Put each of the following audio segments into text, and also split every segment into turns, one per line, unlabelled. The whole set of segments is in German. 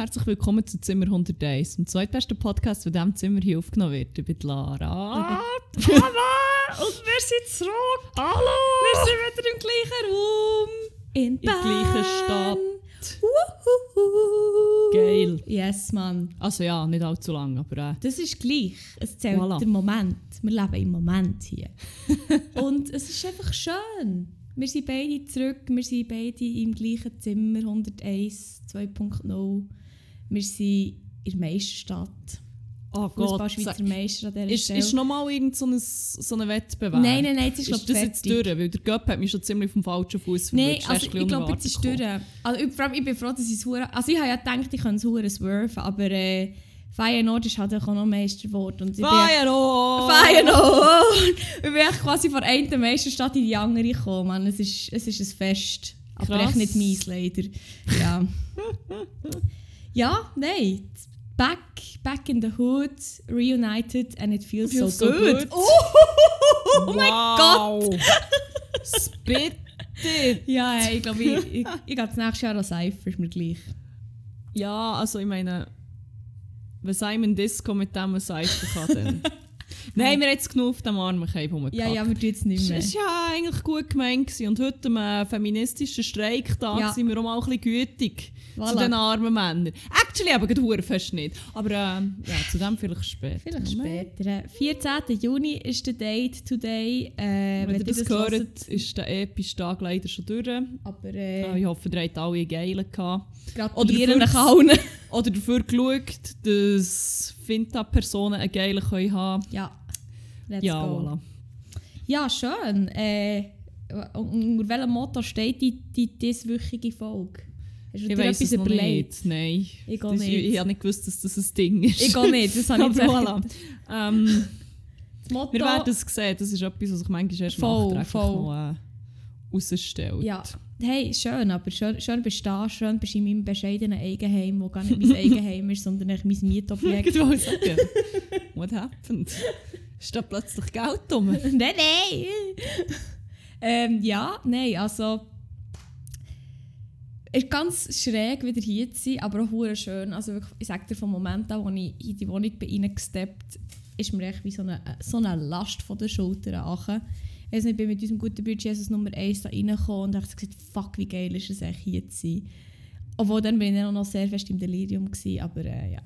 Herzlich willkommen zu Zimmer 101, dem zweitbesten Podcast, der diesem Zimmer hier aufgenommen wird. Ich bin Lara.
Hallo! Und wir sind zurück!
Hallo!
Wir sind wieder im gleichen Raum! In
In der gleichen Stadt.
Wuhuhu.
Geil.
Yes, Mann.
Also ja, nicht allzu lang, aber äh,
Das ist gleich. Es zählt
Voilà.
der Moment. Wir leben im Moment hier. Und es ist einfach schön. Wir sind beide zurück. Wir sind beide im gleichen Zimmer 101 2.0. Wir sind in der Meisterstadt.
oh Gott. Sag-
Meister an dieser
Ist,
Stelle.
ist nochmal irgend so ein, so ein Wettbewerb?
nein, nein, nein, jetzt ist,
Ist das jetzt
fertig.
durch? Weil der Göpp hat mich schon ziemlich vom falschen Fuß
Nein, also ich glaube, jetzt ist
durch.
Also, ich, vor allem, ich bin froh, dass ich es Also ich habe ja gedacht, ich könnte es hure swerven, aber äh, Feyenoord ist halt auch noch Meister geworden.
Feyenoord!
Feyenoord! ich bin quasi von der einen Meisterstadt in die andere gekommen. Es, ist, es ist ein Fest. Aber
Krass.
echt nicht meins, leider. Ja, ja nein. Back, back in the hood, reunited and it feels,
Feels
so,
so
good.
good.
Oh,
oh
mein
Gott! Spit it!
Ja, hey, ich glaube, ich, ich, ich gehe das nächste Jahr an Cypher, ist mir gleich.
Ja, also ich meine, wenn Simon Disco mit dem Seifen kann, dann... Nein, wir haben jetzt genug auf dem armen Cape rumgehackt.
Ja, ja, wir tun es nicht mehr.
Es war ja eigentlich gut gemeint. Gewesen. Und heute am äh, feministischen Streiktag
Ja.
sind wir auch mal ein bisschen gütig zu
Voilà.
den armen Männern. Actually, aber gerade fest nicht. Aber ähm, ja, zu dem vielleicht später.
Vielleicht später. 14. Juni ist der Date today. Äh,
Wenn ihr das hört,
hört.
ist der epische Tag leider schon durch.
Aber
Äh,
äh,
ich hoffe, ihr habt alle geilen gehabt.
gratulieren nach allen.
Oder dafür geschaut, dass Finta-Personen einen geilen können haben
Ja, let's
Ja,
go.
voilà.
Ja, schön. Äh, unter welchem Motto steht die, die dieswöchige Folge? Hast du
Ich
dir
weiß es
etwas
noch
überlegt?
nicht. Nein.
Ich
Das-
nicht.
Ich, ich habe nicht gewusst, dass das ein Ding ist.
Ich auch nicht, das habe ich
voilà. ähm,
Das Motto,
Wir werden es sehen. Das ist etwas, was sich manchmal erst
Voll,
nachträglich
voll.
noch äh, rausstellt.
Ja, hey, schön, aber schön, schön bist du da, schön bist du in meinem bescheidenen Eigenheim, wo gar nicht mein Eigenheim ist, sondern mein Mietobjekt.
Ich wollte sagen, what happened? Ist da plötzlich Geld rum?
nein, nein! ähm, ja, nein, also... Es ist ganz schräg, wieder hier zu sein, aber auch schön. Also wirklich, ich sage dir, vom Moment an, als ich in die Wohnung bin reingesteppt ist mir echt wie so eine, so eine Last von den Schultern angekommen. Ich weiss nicht, ich bin mit unserem guten Bruder Jesus Nummer 1 da reingekommen und dachte gesagt, fuck, wie geil ist es echt hier zu sein. Obwohl, dann bin ich auch noch sehr fest im Delirium gewesen, aber äh, ja.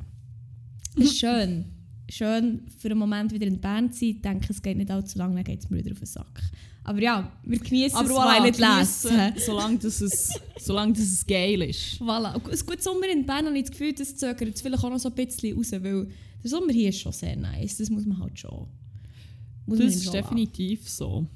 Es ist schön. Schön für einen Moment wieder in Bern zu sein. Ich denke, es geht nicht allzu lange, dann geht es mir wieder auf den Sack. Aber ja, wir genießen es,
voilà,
weil nicht lesen.
Solange das es, solange das es geil ist.
Voilà. Und Ein guter Sommer in Bern habe ich das Gefühl, das zögert jetzt vielleicht auch noch so ein bisschen raus, weil der Sommer hier ist schon sehr nice. Das muss man halt schon. Muss
Das
ihm
ist definitiv so.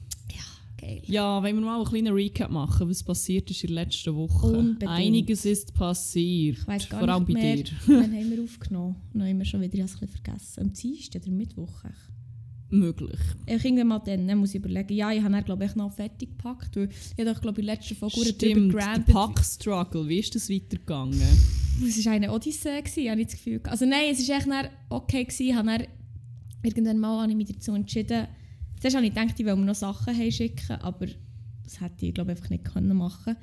Geil.
Ja, wenn wir mal einen kleinen Recap machen, was passiert ist in der letzten Woche.
Unbedingt.
Einiges ist passiert.
Ich weiss gar
Vor allem
nicht
bei
mehr,
dir.
wann haben wir aufgenommen? Dann haben wir schon wieder, ein bisschen vergessen. Am Dienstag oder Mittwoch?
Möglich.
Ich irgendwann mal dann, muss ich überlegen. Ja, ich habe dann, glaube ich, noch fertig gepackt. Weil ich habe doch, glaube ich, in der letzten Folge
Stimmt, der. Pack-Struggle, wie ist das weitergegangen?
Es war eine Odyssee, gewesen, habe ich das Gefühl. Also nein, es war echt okay. Gewesen. Ich habe dann, irgendwann mal habe ich mich dazu entschieden. Zuerst habe ich gedacht, ich will mir noch Sachen heimschicken, aber das hätte ich, glaube einfach nicht können machen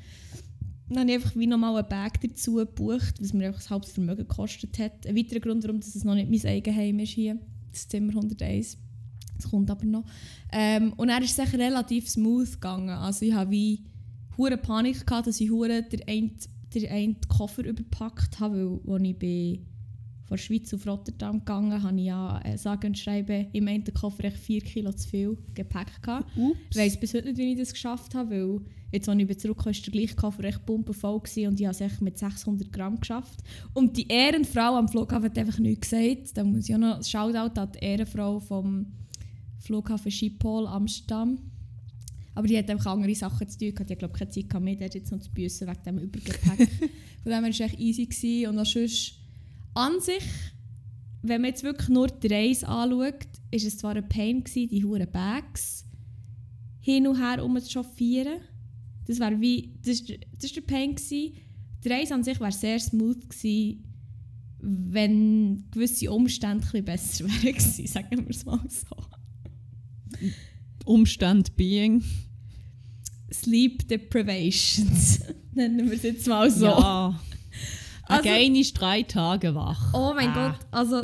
Dann habe ich einfach wie nochmal einen Bag dazu gebucht, was mir einfach das halbes Vermögen gekostet hat. Ein weiterer Grund, warum es noch nicht mein Eigenheim ist hier, das Zimmer 101. Das kommt aber noch. Ähm, und dann ist es relativ smooth gegangen. Also ich habe wie hure Panik gehabt, dass ich hure den einen, den einen Koffer überpackt habe, weil als ich bin von der Schweiz auf Rotterdam gegangen habe ich ja äh, sage und schreibe im einen Koffer echt 4 Kilo zu viel Gepäck gehabt. Ich weiss bis heute nicht, wie ich das geschafft habe, weil jetzt, als ich wieder zurückkam, war der gleiche Koffer echt pumpenvoll gewesen und ich habe es echt mit 600 Gramm geschafft. Und die Ehrenfrau am Flughafen hat einfach nichts gesagt. Da muss ich auch noch Shoutout an die Ehrenfrau vom Flughafen Schiphol, Amsterdam. Aber die hat einfach andere Sachen zu tun. gehabt. Die hat, glaube ich, keine Zeit mir dort jetzt noch zu büssen wegen dem Übergepäck. Von dem her war es echt easy. Gewesen. Und auch sonst, an sich, wenn man jetzt wirklich nur die Reise anschaut, ist es zwar ein Pain gewesen, die hohen Bags hin und her um zu chauffieren. Das war wie, das das ist der Pain gewesen. Die Reise an sich wäre sehr smooth gewesen, wenn gewisse Umstände ein besser wären gewesen, sagen wir es mal so.
Umstand being.
Sleep Deprivations, nennen wir es jetzt mal so.
Ja.
Also-
Again ist drei Tage wach.
Oh mein
Ah.
Gott, also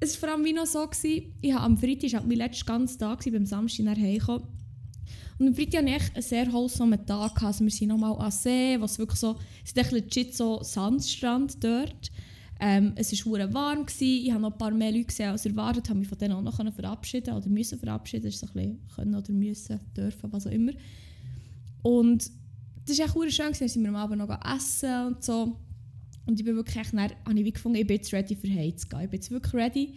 es war vor allem wie noch so, gewesen, ich habe am Freitag, war mein letzter ganzer Tag, gewesen, beim Samstag nach Hause Und am Freitag hatte ich einen sehr wholesome Tag. gehabt. Also wir sind nochmal an See, was wirklich so, es ist echt legit so Sandstrand dort. Ähm, es war hure warm, gewesen. ich habe noch ein paar mehr Leute gesehen als erwartet, habe mich von denen auch noch verabschieden oder müssen verabschieden, das ist so ein bisschen können oder müssen, dürfen, was auch immer. Und das war echt hure schön, gewesen. dann sind wir am Abend noch essen und so. Und ich bin wirklich echt, dann habe ich gefunden, ich bin jetzt ready für Heim zu gehen. Ich bin jetzt wirklich ready.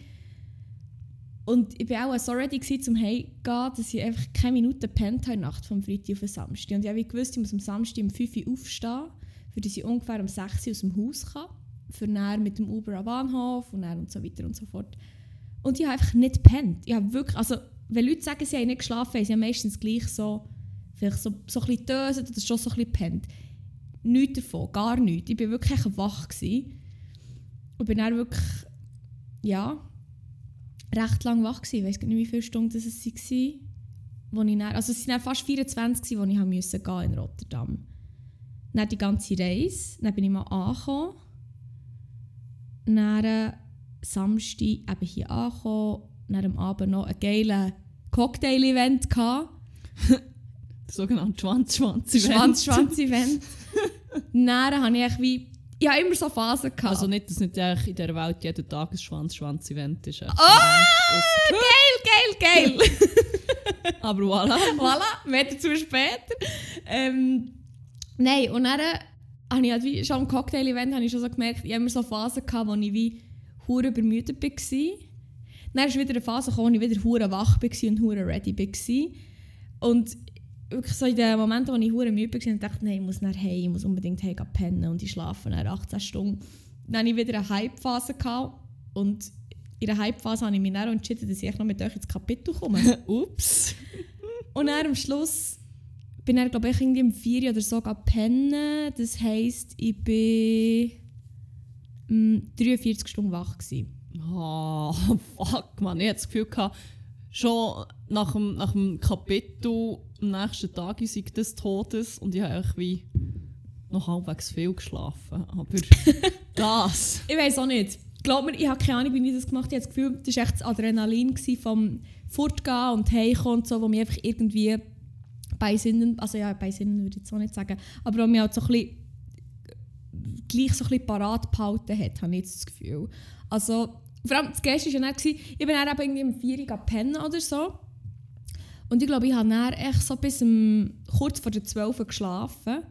Und ich war auch so ready gewesen, zum Heim zu gehen, dass ich einfach keine Minute gepennt habe Nacht vom Freitag auf den Samstag. Und ich habe gewusst, ich muss am Samstag um 5 Uhr aufstehen, für dass ich ungefähr um 6 Uhr aus dem Haus kann. Für dann mit dem Uber am Bahnhof und, dann und so weiter und so fort. Und ich habe einfach nicht gepennt. Ich habe wirklich, also, wenn Leute sagen, sie haben nicht geschlafen, haben sie ja meistens gleich so, vielleicht so, so ein bisschen döset oder schon so ein bisschen gepennt. Nichts davon, gar nichts. Ich war wirklich wach. Gewesen. Und bin dann wirklich, ja, recht lang wach gewesen. Ich weiß nicht, wie viele Stunden es waren. Wo ich dann, also es waren fast 24, gewesen, wo ich haben musste gehen in Rotterdam. Dann die ganze Reise, dann bin ich mal angekommen. Dann äh, Samstag eben hier angekommen. Dann am Abend noch ein geiles Cocktail-Event.
Das sogenannte Schwanz-Schwanz-Event.
Schwanz-Schwanz-Event. Dann habe ich wie... Ich habe immer so Phasen gehabt.
Also nicht, dass nicht in dieser Welt jeden Tag ein Schwanz-Schwanz-Event ist.
oh! Geil, geil, geil!
Aber voilà.
voilà, mehr dazu später. Ähm, nein, und dann habe ich halt wie, schon am Cocktail-Event habe ich schon so gemerkt, ich habe immer so Phasen gehabt, wo ich wie hure übermüdet war. Dann ist wieder eine Phase gekommen, wo ich wieder hure wach war und hure ready war. Und wirklich so in den Momenten, wo ich hure müde war, dachte ich, nein, ich muss nach Hause, ich muss unbedingt gehen pennen und ich schlafe dann 18 Stunden. Dann hatte ich wieder eine Hype-Phase und in der Hype-Phase habe ich mich dann entschieden, dass ich noch mit euch ins Kapitel komme.
Ups.
Und dann am Schluss bin ich, glaube ich, irgendwie um 4 Uhr oder so pennen. Das heisst, ich bin mm, 43 Stunden wach. Gewesen.
Oh, fuck, man. Ich hatte das Gefühl, gehabt, schon nach dem, nach dem Kapitel am nächsten Tag sei des Todes und ich habe wie noch halbwegs viel geschlafen. Aber das.
Ich weiß auch nicht. Glaub mir, ich habe keine Ahnung, wie ich das gemacht habe. Ich habe das Gefühl, das war echt das Adrenalin vom Fortgehen und Heimkommen und so, wo mich einfach irgendwie bei Sinnen, also ja, bei Sinnen würde ich jetzt auch nicht sagen, aber wo mich halt so ein bisschen gleich so ein bisschen parat behalten hat, habe ich jetzt das Gefühl. Also, vor allem das Geist war ja dann, ich bin dann eben irgendwie um 4 Uhr pennen oder so. Und ich glaube, ich habe dann echt so bis um, kurz vor der 12 Uhr geschlafen.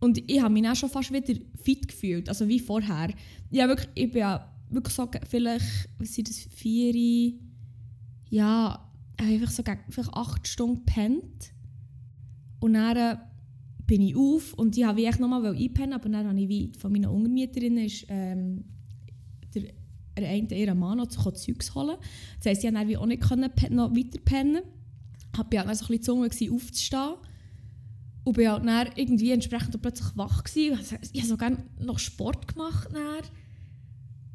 Und ich habe mich dann schon fast wieder fit gefühlt, also wie vorher. Ja, wirklich, ich bin ja wirklich so, vielleicht, was sind das, vier, ja, einfach so gegen vielleicht acht Stunden gepennt. Und dann äh, bin ich auf und ich habe wie echt nochmal einpennen, aber dann habe ich wie von meinen Untermieterinnen ist, ähm, der, der eine ihren Mann noch Zeugs holen. Das heisst, ich konnte dann auch nicht noch weiter pennen. Ich war dann so ein bisschen gezwungen, aufzustehen. Und bin halt dann irgendwie entsprechend plötzlich wach gewesen. Ich habe sogar noch Sport gemacht. Dann.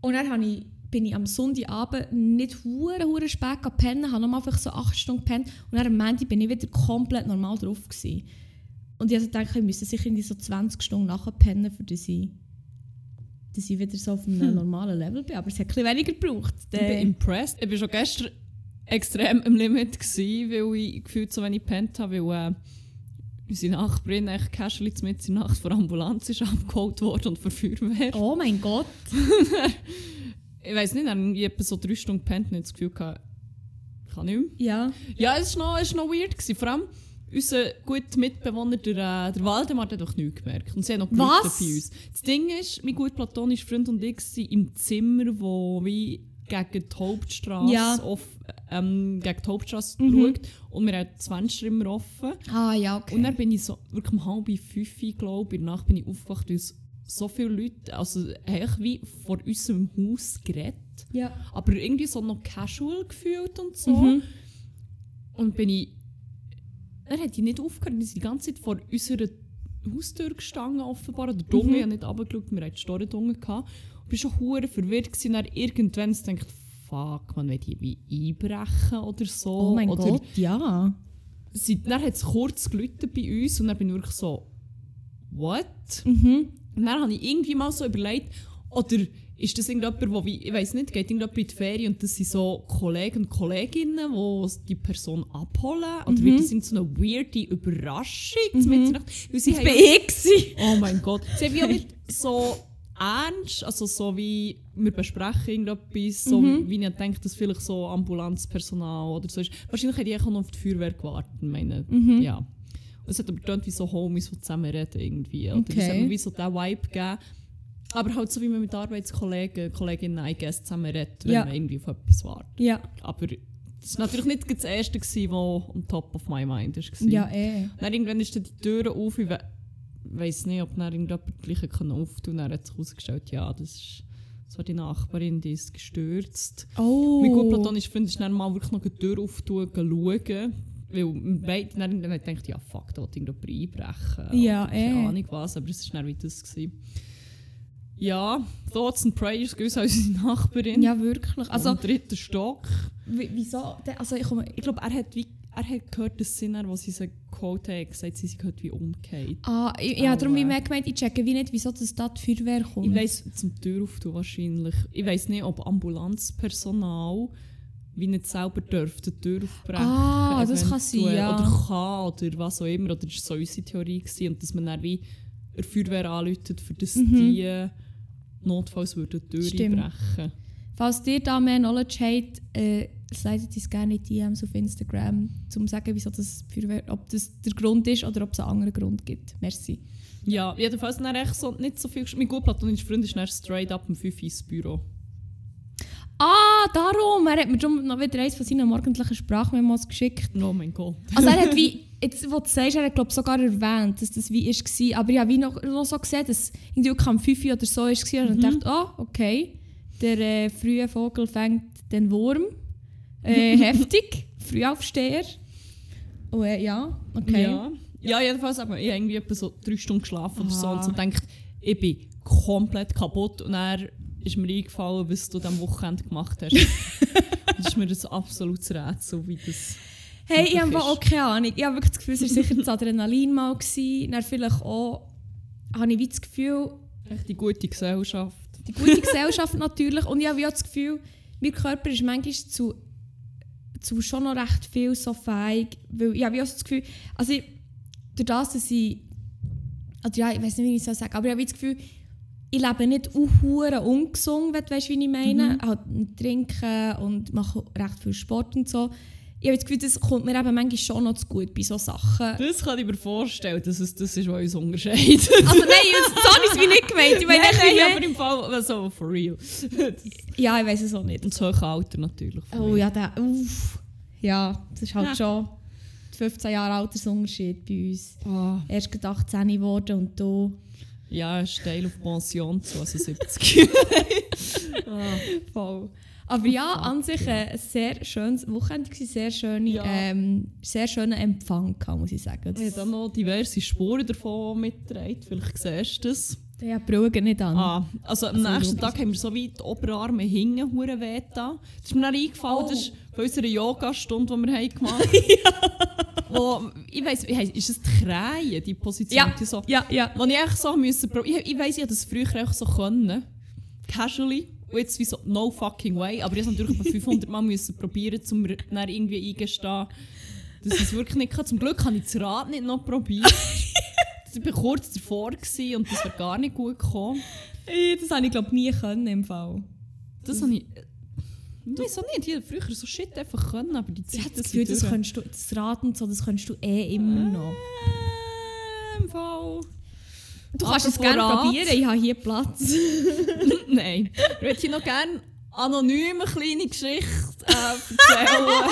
Und dann ich, bin ich am Sonntagabend nicht hure hure spät gepennt, habe nochmal vielleicht so 8 Stunden gepennt. Und dann am Montag bin ich wieder komplett normal drauf. Gewesen. Und ich also dachte, ich müsste sicher irgendwie so 20 Stunden nachher pennen, für ich, dass ich wieder so auf einem normalen Level bin. Aber es hat ein bisschen weniger gebraucht.
Ich bin
Der-
impressed. Ich war schon gestern extrem im Limit, gewesen, weil ich gefühlt so wenig gepennt habe, weil äh, unsere Nachbarin echt casually mit in der Nacht vor Ambulanz ist abgeholt worden und für Feuerwehr.
Oh mein Gott.
Ich weiß nicht, dann habe ich etwa so drei Stunden gepennt und ich das Gefühl gehabt, ich kann nicht mehr.
Ja.
Ja, es war noch, es war noch weird. Gewesen. Vor allem unser guter Mitbewohner, der, äh, der Waldemar, hat doch nichts gemerkt. Und sie haben noch
Was?
bei uns. Das Ding ist, mein gut platonischer Freund und ich sind im Zimmer, wo wie gegen die Hauptstraße
Ja.
auf, ähm, gegen die Hauptstraße
Mhm.
schaut. Und wir haben das Fenster immer offen.
Ah ja, okay.
Und dann bin ich so wirklich um halb fünf, glaube ich, in der Nacht bin ich aufgewacht, weil so viele Leute, also eigentlich wie vor unserem Haus geredet.
ja.
Aber irgendwie so noch casual gefühlt und so.
Mhm.
Und bin ich. Er hat die nicht aufgehört, wir sind die ganze Zeit vor unserer Haustür gestanden, offenbar. Der Dumme
Mhm.
hat nicht runtergeschaut, wir hatten die unten. gehabt. Ich war schon hure verwirrt. Gewesen. Und dann irgendwann denkt fuck, man will hier wie einbrechen oder so.
Oh mein
oder
Gott, ja.
Sie, dann hat es kurz geläutet bei uns und dann bin ich wirklich so, what?
Mhm.
Und dann habe ich irgendwie mal so überlegt, oder ist das irgendjemand, der, ich weiß nicht, geht irgendjemand in die Ferien und das sind so Kollegen und Kolleginnen, die die Person abholen? Oder wird das in so eine weirde Überraschung? Mhm. Weil sie
das bin ich.
Oh mein Gott. Sie haben auch nicht so ernst, also so wie wir besprechen irgendetwas, so
Mhm.
wie ich denke, dass vielleicht so Ambulanzpersonal oder so ist. Wahrscheinlich hätte ich auch noch auf die Feuerwehr gewartet, meine,
Mhm.
ja. Es hat aber getönt wie so Homies, die zusammen reden irgendwie. Oder
Okay.
es hat mir wie so diesen Vibe gegeben. Aber halt so wie man mit Arbeitskollegen, Kolleginnen, guess, zusammen redet, wenn
Ja.
man irgendwie auf etwas wartet.
Ja,
Aber das war natürlich nicht das Erste, was on top of my mind war.
ja eh.
Dann irgendwann ist dann die Tür auf. Ich we weiß nicht, ob dann irgendjemand gleich kann auftun kann. Dann hat sich herausgestellt, ja, das ist so die Nachbarin, die ist gestürzt.
Oh.
Mein gut platonisch Freund ist dann mal wirklich noch die Tür auftun, schauen. Weil beide dann irgendwann gedacht, ja fuck, da will irgendjemand einbrechen.
Ja,
Oder keine
eh.
Ahnung was, aber es war dann wie das. Gewesen. Ja, Thoughts and Prayers gehen an unsere Nachbarin.
Ja, wirklich.
Also, im dritten Stock.
wie- wieso? Also, ich komme...
Ich glaube, er hat wie er hat gehört, dass sie wo sie so Quote hat, gesagt, sie sind halt wie umgekehrt.
Ah, ich, ja, darum
Aua.
wie mehr gemeint, ich checke wie nicht, wieso das da die Feuerwehr kommt.
Ich weiss, zum Tür auftun wahrscheinlich. Ich weiss nicht, ob Ambulanzpersonal wie nicht selber dürfte die Tür aufbrechen.
Ah, das kann sein, ja.
Oder kann, oder was auch immer. Oder das war so unsere Theorie. Gewesen. Und dass man dann wie der Feuerwehr anläutet, für das die notfalls würden die Tür einbrechen.
Falls ihr da mehr Knowledge habt, äh, slidet uns gerne in DMs auf Instagram, um zu sagen, wieso das Feuerwehr, ob das der Grund ist oder ob es einen anderen Grund gibt. Merci.
Ja, jedenfalls dann echt so, nicht so viel... Mein gut platonischer Freund ist dann straight up um 5 Uhr ins Büro.
Ah, darum! Er hat mir schon noch wieder eins von seinen morgendlichen Sprachmemos geschickt.
Oh mein Gott.
Also er hat wie, jetzt wo du sagst, er hat glaub, sogar erwähnt, dass das wie ist war. Aber ich habe wie noch, noch so gesehen, dass irgendwie auch am 5 Uhr oder so war. Und
Mhm.
dachte, ah, okay, der äh, frühe Vogel fängt den Wurm. Äh, heftig, Frühaufsteher. Oh, äh, ja, okay.
Ja. ja, jedenfalls aber ich habe irgendwie etwa so drei Stunden geschlafen oder so
Ah.
und so gedacht, ich bin komplett kaputt und dann ist mir eingefallen, was du am Wochenende gemacht hast. das ist mir das absolutes Rätsel, wie das...
Hey, ich habe auch keine Ahnung. Ich habe wirklich das Gefühl, es war sicher das Adrenalin mal. Gewesen. Dann vielleicht auch, habe ich wie das Gefühl,
Echt die gute Gesellschaft.
die gute Gesellschaft natürlich. Und ich habe auch das Gefühl, mein Körper ist manchmal zu, zu schon noch recht viel so feig. Weil ich habe auch so das Gefühl, also ich, durch das, dass ich, also ja, ich weiß nicht, wie ich es so sagen, aber ich habe das Gefühl, ich lebe nicht unhure ungesund, wenn du weißt, wie ich meine. Halt nicht trinken und mache recht viel Sport und so. Ich habe das Gefühl, das kommt mir eben manchmal schon noch zu gut bei solchen Sachen.
Das kann ich mir vorstellen, dass es das ist, was uns unterscheidet.
Also nein, so habe ich es wie nicht gemeint. Ich meine,
nein, nein,
wie
aber im Fall, also for real.
Ja, ich weiß es auch nicht.
Und hohe Alter natürlich.
Oh ja, der, uff. Ja, das ist halt
Ja.
schon 15 Jahre Altersunterschied bei uns.
Ah,
Erst gerade 18 geworden und du.
ja, ist Teil auf Pension zu, also 70. ah.
Voll. Aber ja, an sich ein sehr schönes Wochenende, sehr, schöne,
Ja.
ähm, sehr schöner Empfang, kann, muss ich sagen.
Ich habe dann noch diverse Spuren davon mitgetragen. Vielleicht siehst du das.
Der hat die Brille nicht an.
Ah, also am
Also,
nächsten. Tag haben wir so weit die Oberarme hingen, hure weh da. Das ist mir dann eingefallen, das ist von unserer Yoga-Stunde, die wir haben gemacht haben. Wo, ich weiss, ich weiss, ist es die Krähe, die Position?
Ja.
Die so,
Ja, ja.
Wo ich echt so müssen, prob- ich, ich weiss, ich hätte das früher auch so können. Casually. Und jetzt wie so, no fucking way. Aber ich musste natürlich etwa 500 Mal müssen probieren, um mir dann irgendwie eingestehen, dass ich es wirklich nicht kann. Zum Glück habe ich das Rad nicht noch probiert. ich war kurz davor gewesen und das wäre gar nicht gut gekommen.
Das habe ich glaube nie können im Fall.
Das habe ich. Ich weiß auch nicht, ich früher so Shit einfach können, aber die
Ich
Zeit
habe das Gefühl,
ich
das könntest du, das Rad und so, das könntest du eh immer noch.
Äh, im Fall.
Du kannst es gerne probieren, ich habe hier Platz.
Nein. Ich würde hier noch gerne anonym eine kleine Geschichte äh, erzählen.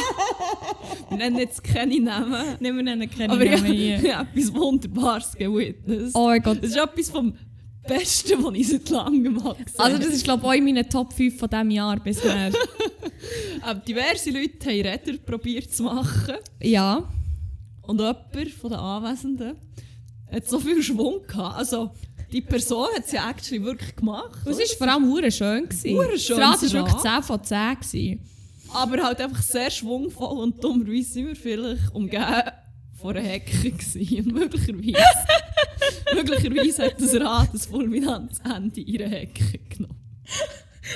Wir nennen jetzt keine Namen.
Nehmen wir einen kennen
Aber
Namen hier.
ich habe etwas Wunderbares gewitnessed.
Oh mein Gott.
Das ist etwas vom Besten, was ich seit langem gemacht habe.
Also das ist glaube ich auch in meinen Top 5 von diesem Jahr bisher.
Ähm, diverse Leute haben Räder probiert zu machen.
ja.
Und jemand von den Anwesenden hat so viel Schwung gehabt. Also, die Person hat es ja actually wirklich gemacht.
Es war vor allem hure schön.
Hure schön,
Das Rad war wirklich
Rad.
10 von 10. gewesen.
Aber halt einfach sehr schwungvoll und dummerweise sind wir vielleicht umgeben von einer Hecke gewesen. Möglicherweise. Möglicherweise hat das Rad das Fulminanzende in ihre Hecke genommen.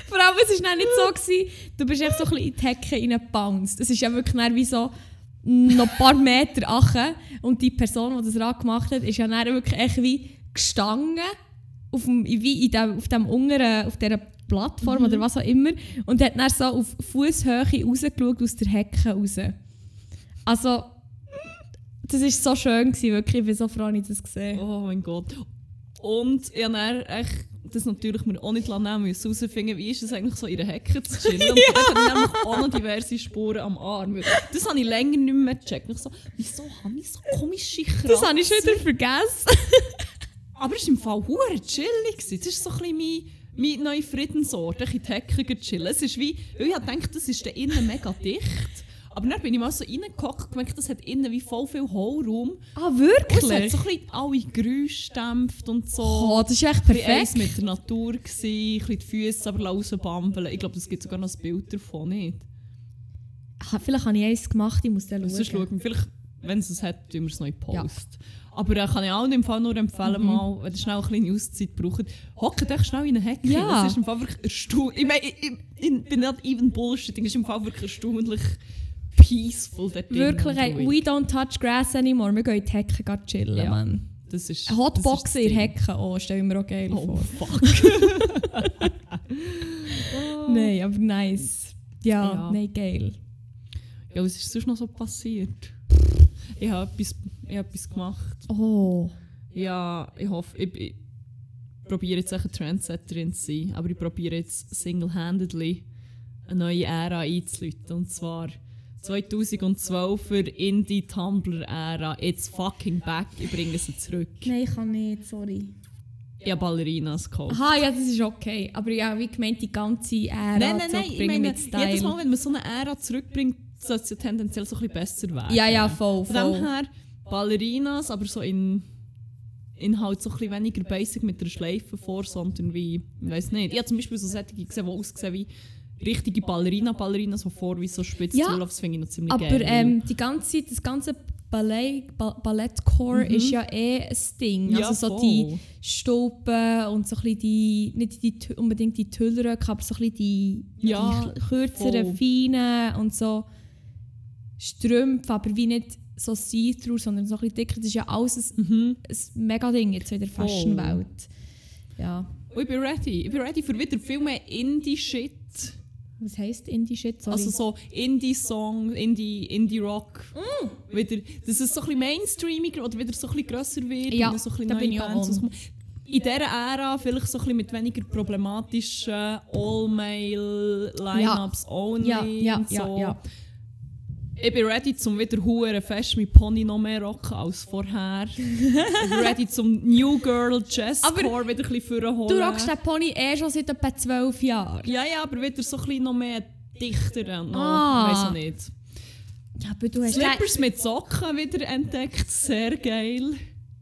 Vor allem, es war nicht so, gewesen, du bist echt so ein bisschen in die Hecke reingebounced. Es ist ja wirklich wie so noch ein paar Meter ache und die Person, die das Rad gemacht hat, ist ja dann wirklich echt wie gestanden auf dem, wie in dem, auf dem unteren, auf dieser Plattform oder was auch immer und hat dann so auf Fußhöhe rausgeschaut aus der Hecke raus. Also, das war so schön, gewesen, wirklich. Ich bin so froh, dass ich das gesehen habe.
Oh mein Gott. Und ich habe dann echt das natürlich mir auch nicht nehmen müssen, herausfinden, wie ist es eigentlich so in der Hecke zu chillen. Und dort habe ich auch noch diverse Spuren am Arm. Das habe ich länger nicht mehr gecheckt. Ich so, wieso habe ich so komische Kratzen?
Das habe ich schon wieder vergessen.
Aber es war im Fall hure chillig. Das ist so ein bisschen mein, mein neuer Friedensort, ich in die Hecke zu chillen. Es ist wie, ich dachte, das ist da innen mega dicht. Aber dann bin ich mal so reingehockt und gemerkt, das hat innen wie voll viel Hohlraum.
Ah,
Und
wirklich?
es hat so ein bisschen alle Geräusche gedämpft und so.
Oh, das ist echt perfekt.
mit der Natur, gewesen, ein bisschen die Füße aber rausbambeln. Ich glaube, es gibt sogar noch ein Bild davon, nicht?
Ah, Vielleicht habe ich eins gemacht, ich muss dann
Sonst
schauen.
schauen vielleicht, wenn es es hat, tun wir es noch in Post. Aber äh, kann ich auch im Fall nur empfehlen,
Mhm.
mal, wenn ihr schnell eine kleine Auszeit braucht, hockt euch schnell in eine Hecke.
Ja.
Das ist im Fall wirklich erstaunlich. Ich meine, ich, ich, ich bin nicht even bullshitting, es ist im Fall wirklich erstaunlich peaceful dort
Wirklich,
und
ey,
ruhig.
we don't touch grass anymore. Wir gehen in die Hecke gehen chillen,
Ja.
Mann.
Das ist,
Hotboxen
das
in. Hecke, oh, stell ich mir auch geil
Oh,
vor.
fuck.
Nein, aber nice. Ja,
Ja.
nein, geil.
Ja, was ist sonst noch so passiert? Ich habe etwas, ich habe etwas gemacht.
Oh.
Ja, ich hoffe, ich, ich probiere jetzt eine Trendsetterin zu sein, aber ich probiere jetzt single-handedly eine neue Ära einzuläuten. Und zwar 2012 für Indie-Tumblr-Ära. It's fucking back, ich bringe sie zurück.
Nein, ich kann nicht, sorry.
Habe Ballerinas gekauft.
Aha, ja, das ist okay. Aber ja, wie gemeint, die ganze Ära
nein, nein, nein, ich meine,
mit Style.
jedes Mal, wenn man so eine Ära zurückbringt, sollte es ja tendenziell so ein bisschen besser werden.
ja, ja, voll,
Von dem
voll.
her Ballerinas, aber so in, in halt so ein bisschen weniger basic mit der Schleife vor, sondern wie, ich weiß nicht. Ich habe zum Beispiel so solche gesehen, die aussehen wie richtige Ballerina-Ballerinas, die vor wie so spitz
Ja.
Das finde ich noch ziemlich
Aber
geil.
ähm, die ganze, das ganze Ballet, ba Ballettcore
Mhm.
ist ja eh ein Ding.
Ja,
also so
voll.
die Stulpen und so ein die, nicht die, unbedingt die Tüllröcke, aber so ein die,
Ja,
die kürzeren, feinen und so Strümpfe, aber wie nicht so see-through, sondern so ein dicker. Das ist ja alles ein,
Mhm.
ein mega Ding jetzt so in der. Fashion-Welt. Ja.
Und ich bin ready. Ich bin ready für wieder viel mehr Indie-Shit.
Was heisst Indie-Shit?
Also so Indie-Song, Indie- Indie-Rock. Wieder, dass es so ein bisschen mainstreamiger oder wieder so ein bisschen grösser wird.
Ja,
so ein bisschen
da bin ich auch.
In dieser Ära vielleicht so ein bisschen mit weniger problematischen All-Male-Lineups only.
ja, ja,
und so.
ja, ja.
Ich bin ready, zum wieder hure fest mit Pony noch mehr rocken als vorher. ich bin ready zum New Girl Jazzcore wieder ein bisschen vorholen.
Du rockst den Pony eh schon seit etwa zwölf Jahren.
Ja, ja, aber wieder so ein bisschen noch mehr dichter noch,
Ah.
ich weiß auch nicht.
Ja, aber du hast
Slippers mit Socken wieder entdeckt, sehr geil.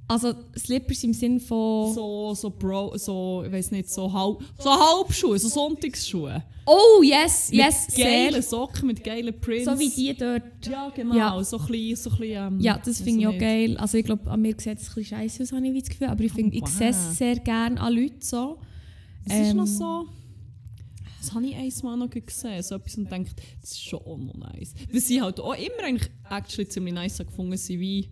Also Slippers im Sinn von...
So, so Bro, so, ich weiß nicht, so, halb, so Halbschuhe, so Sonntagsschuhe.
Oh, yes, yes,
mit
sehr.
Socken, mit geilen Prints.
So wie die dort.
Ja, genau,
Ja.
so ein bisschen, so ein bisschen, ähm,
Ja, das finde ich auch
nicht.
geil. Also ich glaube, an mir sieht es ein bisschen scheiße aus, habe ich das Gefühl. Aber ich finde, ich
wow.
sehe es sehr gerne an Leuten so.
Es ist
Ähm,
noch so... Das habe ich einmal noch gesehen, so etwas und denkt, das ist schon auch noch nice. Weil sie halt auch immer eigentlich actually ziemlich nice gefunden sind, wie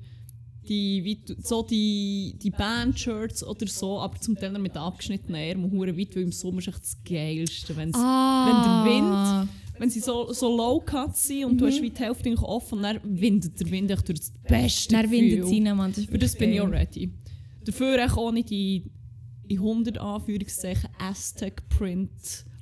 die, wie du- so die, die Band-Shirts oder so, aber zum Teil mit abgeschnittenen Ärmeln, hure weit, weil im Sommer ist echt das Geilste, wenn's,
Ah.
wenn der Wind, wenn sie so, so low-cut sind und du
Mhm.
hast wie die Hälfte offen dann windet der Wind echt durch das beste
Dann windet es rein, Mann. Das
Für das bin ich auch ready. Dafür auch ohne die in 100 Anführungszeichen Aztec Print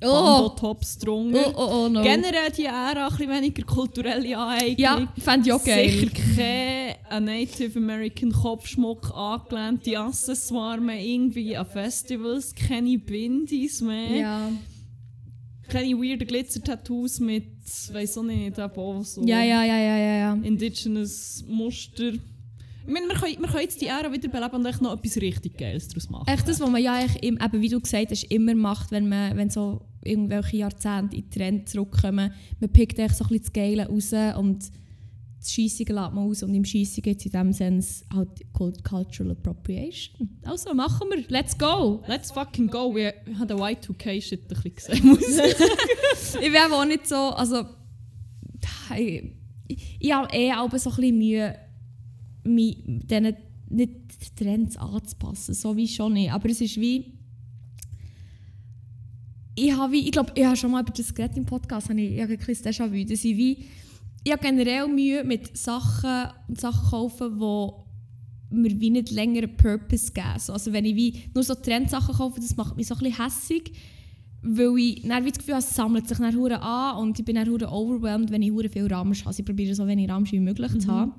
Oh.
Bando Tops drunter.
Oh, oh, oh, no.
Generell die Ära ein bisschen weniger kulturelle Aneignung.
Ja, fände ich auch geil.
Sicher kein an Native American Kopfschmuck angelehnte Accessoires mehr irgendwie an Festivals, keine Bindis mehr,
Ja.
keine weirden Glitzer-Tattoos mit, weiß auch nicht, eben auch so
ja, ja, ja, ja, ja, ja.
indigenous Muster. Ich meine, wir können, wir können jetzt die Ära wieder beleben und echt noch etwas richtig Geiles daraus machen.
Echt das, was man ja im- eben, wie du gesagt hast, immer macht, wenn, man, wenn so irgendwelche Jahrzehnte in Trend zurückkommen. Man pickt echt so ein bisschen das Geile raus und das Schiessen lässt man aus und im Schiessen geht es in dem Sinne halt Cult- Cultural Appropriation. Also machen wir, let's go!
Let's fucking go. Wir haben den Y2K-Shit ein bisschen gesehen. muss ich sagen.
ich wäre auch nicht so, also ich, ich habe eh auch so ein bisschen Mühe, mich diesen nicht Trends anzupassen, so wie schon nicht. Aber es ist wie, ich habe ich glaube, ich habe schon mal über das geredet im Podcast, habe ich, ich habe ein bisschen Déjà-vu, dass ich wie, ich habe generell Mühe mit Sachen und Sachen kaufen, die mir wie nicht länger einen Purpose geben. So, Also wenn ich wie nur so Trendsachen kaufe, das macht mich so ein bisschen hässig, weil ich dann wie das Gefühl habe, es sammelt sich dann hure an und ich bin dann hure overwhelmed, wenn ich hure viel Ramsch habe. Also ich probiere so wenig Ramsch wie möglich zu haben.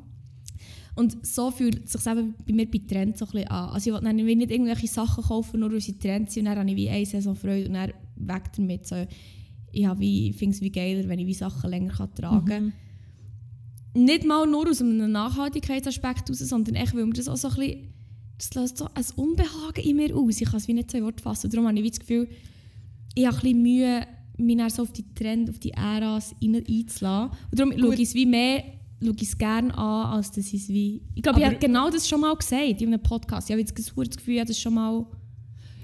Und so fühlt es sich eben bei mir bei Trends so ein bisschen an. Also ich will dann nicht irgendwelche Sachen kaufen, nur weil sie Trends sind und dann habe ich wie eine Saison Freude und dann weg damit. So, ich ich finde es wie geiler, wenn ich wie Sachen länger kann tragen kann. Nicht mal nur aus einem Nachhaltigkeitsaspekt heraus, sondern echt, weil mir das auch so ein bisschen, das löst so ein Unbehagen in mir aus. Ich kann es wie nicht so in Worte fassen. Darum habe ich das Gefühl, ich habe ein bisschen Mühe, mich so auf die Trend, auf die Äras einzulassen. Und darum schaue ich es wie mehr, schaue ich es gerne an, als dass ich es wie... Ich glaube, ich habe genau das schon mal gesagt in einem Podcast. Ich habe jetzt das Gefühl, ich habe das schon mal...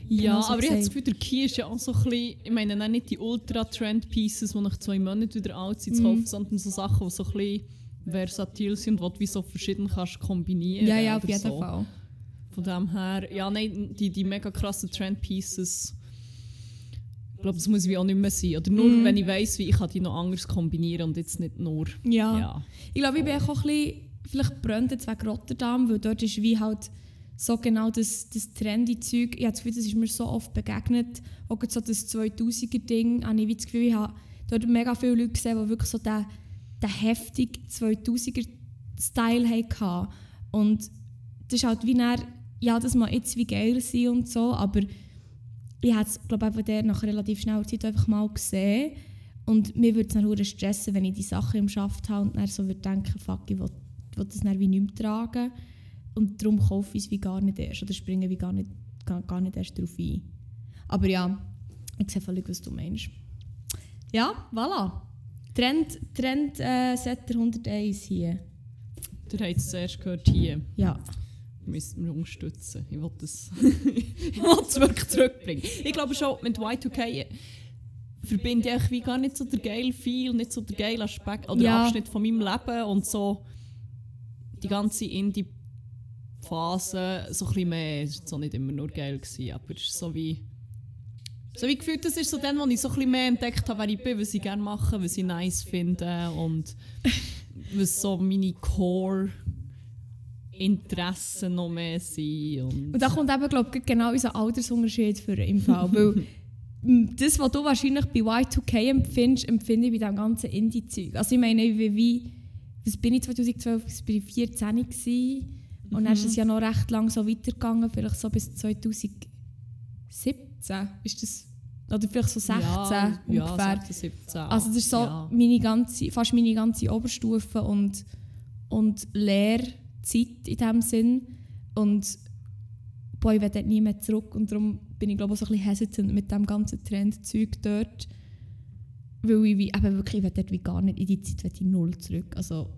Ja,
Genau so
aber ich habe das
gesagt.
Gefühl, der Key ist ja auch so ein bisschen, ich meine nicht die Ultra-Trend-Pieces, die nach zwei Monaten wieder alt sind,
Mhm.
zu kaufen, sondern so Sachen, die so ein bisschen versatil sind, die du wie so verschieden kannst kombinieren
Ja, ja, auf jeden
so.
Fall.
Von dem her, ja, nein, die, die mega krassen Trend-Pieces, ich glaube, das muss wie auch nicht mehr sein. Oder nur,
Mhm.
wenn ich weiss, wie ich die noch anders kombinieren und jetzt nicht nur,
Ja.
ja.
Ich glaube, ich bin auch ein bisschen, vielleicht brennt jetzt wegen Rotterdam, weil dort ist wie halt so genau das, das trendy Zeug. Ich habe das Gefühl, das ist mir so oft begegnet. Auch so das 2000er-Ding, habe ich wie das Gefühl, ich habe dort mega viele Leute gesehen, die wirklich so den, den heftigen 2000er-Style hatten. Und das ist halt wie dann, ja, das mag jetzt wie geil sein und so, aber ich habe es, glaube ich, der nach relativ schneller Zeit einfach mal gesehen. Und mir würde es dann stressen, wenn ich die Sachen im Schaft habe und dann so würde denken, fuck, ich will, will das dann wie nicht mehr tragen. Und darum kaufe ich es wie gar nicht erst oder springe wie gar nicht, gar, gar nicht erst darauf ein. Aber ja, ich sehe völlig, was du meinst. Ja, voilà. Trend, Trend äh, Setter 101 hier.
Ihr habt es zuerst gehört hier.
Ja.
müssen wir unterstützen. Ich will es wirklich zurückbringen. Ich glaube schon, mit Y2K verbinde ich wie gar nicht so der geile Feel, nicht so der geile Aspekt oder
Ja.
Abschnitt von meinem Leben und so die ganze Indie-Phase so ein bisschen mehr. Es war so nicht immer nur geil, gewesen, aber es ist so wie so wie gefühlt, das ist so dann, wo ich so ein bisschen mehr entdeckt habe, wer ich bin, was ich gerne mache, was ich nice finde und was so meine Core Interessen noch mehr sind. Und
Und da kommt eben, glaube ich, genau unser Altersunterschied für im Fall. Weil das, was du wahrscheinlich bei Y2K empfindest, empfinde ich bei diesem ganzen Indie-Zeug. Also ich meine, bin wie, was bin ich 2012, das bin ich 14 gewesen. Und dann ist es ja noch recht lang so weitergegangen, vielleicht so bis 2017 ist das, oder vielleicht so 16
ja,
ungefähr.
Ja, 16, 17.
Also das ist so
Ja.
meine ganze, fast meine ganze Oberstufe und, und Lehrzeit in diesem Sinn. Und boah, ich will dort nie mehr zurück und darum bin ich glaube ich so ein bisschen hesitant mit dem ganzen Trendzeug dort. Weil ich wie, eben wirklich, ich will dort wie gar nicht, in die Zeit will ich null zurück. Also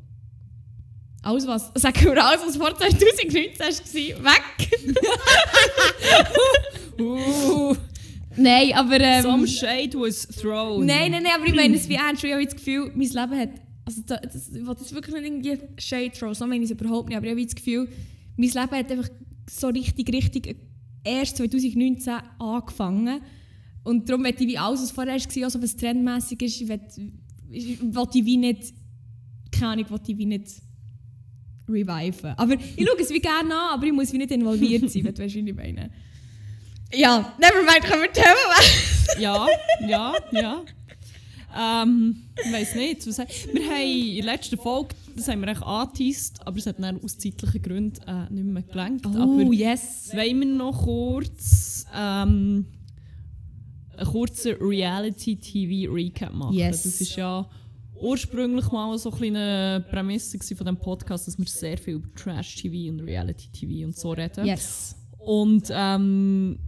alles was, sagen wir alles was vor 2019 war, weg!
Uh,
Nein, aber... Ähm,
some shade was thrown.
Nein, nein, nein, aber ich meine es wie ernst. Ich habe das Gefühl, mein Leben hat. Also, da- das, ich will das wirklich nicht irgendwie Shade throw, so meine ich es überhaupt nicht. Aber ich habe das Gefühl, mein Leben hat einfach so richtig, richtig erst 2019 angefangen. Und darum möchte ich wie alles, was vorher war, also was trendmässig ist, ich will, ich will ich wie nicht. Keine Ahnung, will ich wie nicht reviven. Aber ich schaue es wie gerne an, aber ich muss wie nicht involviert sein, wenn du weißt, wie ich meine. Ja, nevermind, können wir Themen wechseln?
Ja, ja, ja. Ähm, ich weiß nicht. Was, wir haben in der letzten Folge, das haben wir echt angeteased, aber es hat dann aus zeitlichen Gründen äh, nicht mehr gelangt. aber
Oh, yes.
wollen wir noch kurz ähm, einen kurzen Reality-TV-Recap machen?
Yes.
Das ist ja ursprünglich mal so eine Prämisse von diesem Podcast, dass wir sehr viel über Trash-TV und Reality-TV und so reden.
Yes.
Und ähm,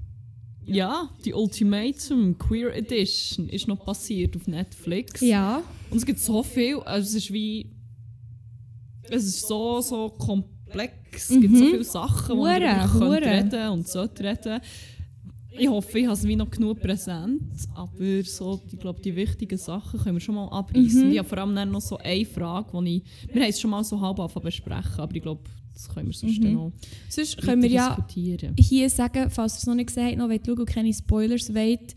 ja, die Ultimatum Queer Edition ist noch passiert auf Netflix.
Ja.
Und es gibt so viel, also es ist wie es ist so, so komplex. Es gibt so
Mhm.
viele Sachen, die man reden und sollte reden. Ich hoffe, ich habe es wie noch genug präsent, aber so, ich glaube, die wichtigen Sachen können wir schon mal abreißen.
Mhm.
Ich habe vor allem dann noch so eine Frage, die ich... Wir haben es schon mal so halb angefangen besprechen, aber ich glaube, das können wir sonst
Mhm.
noch
Sonst können wir ja hier sagen, falls ihr es noch nicht gesehen habt, noch wollt schauen und keine Spoilers wollt,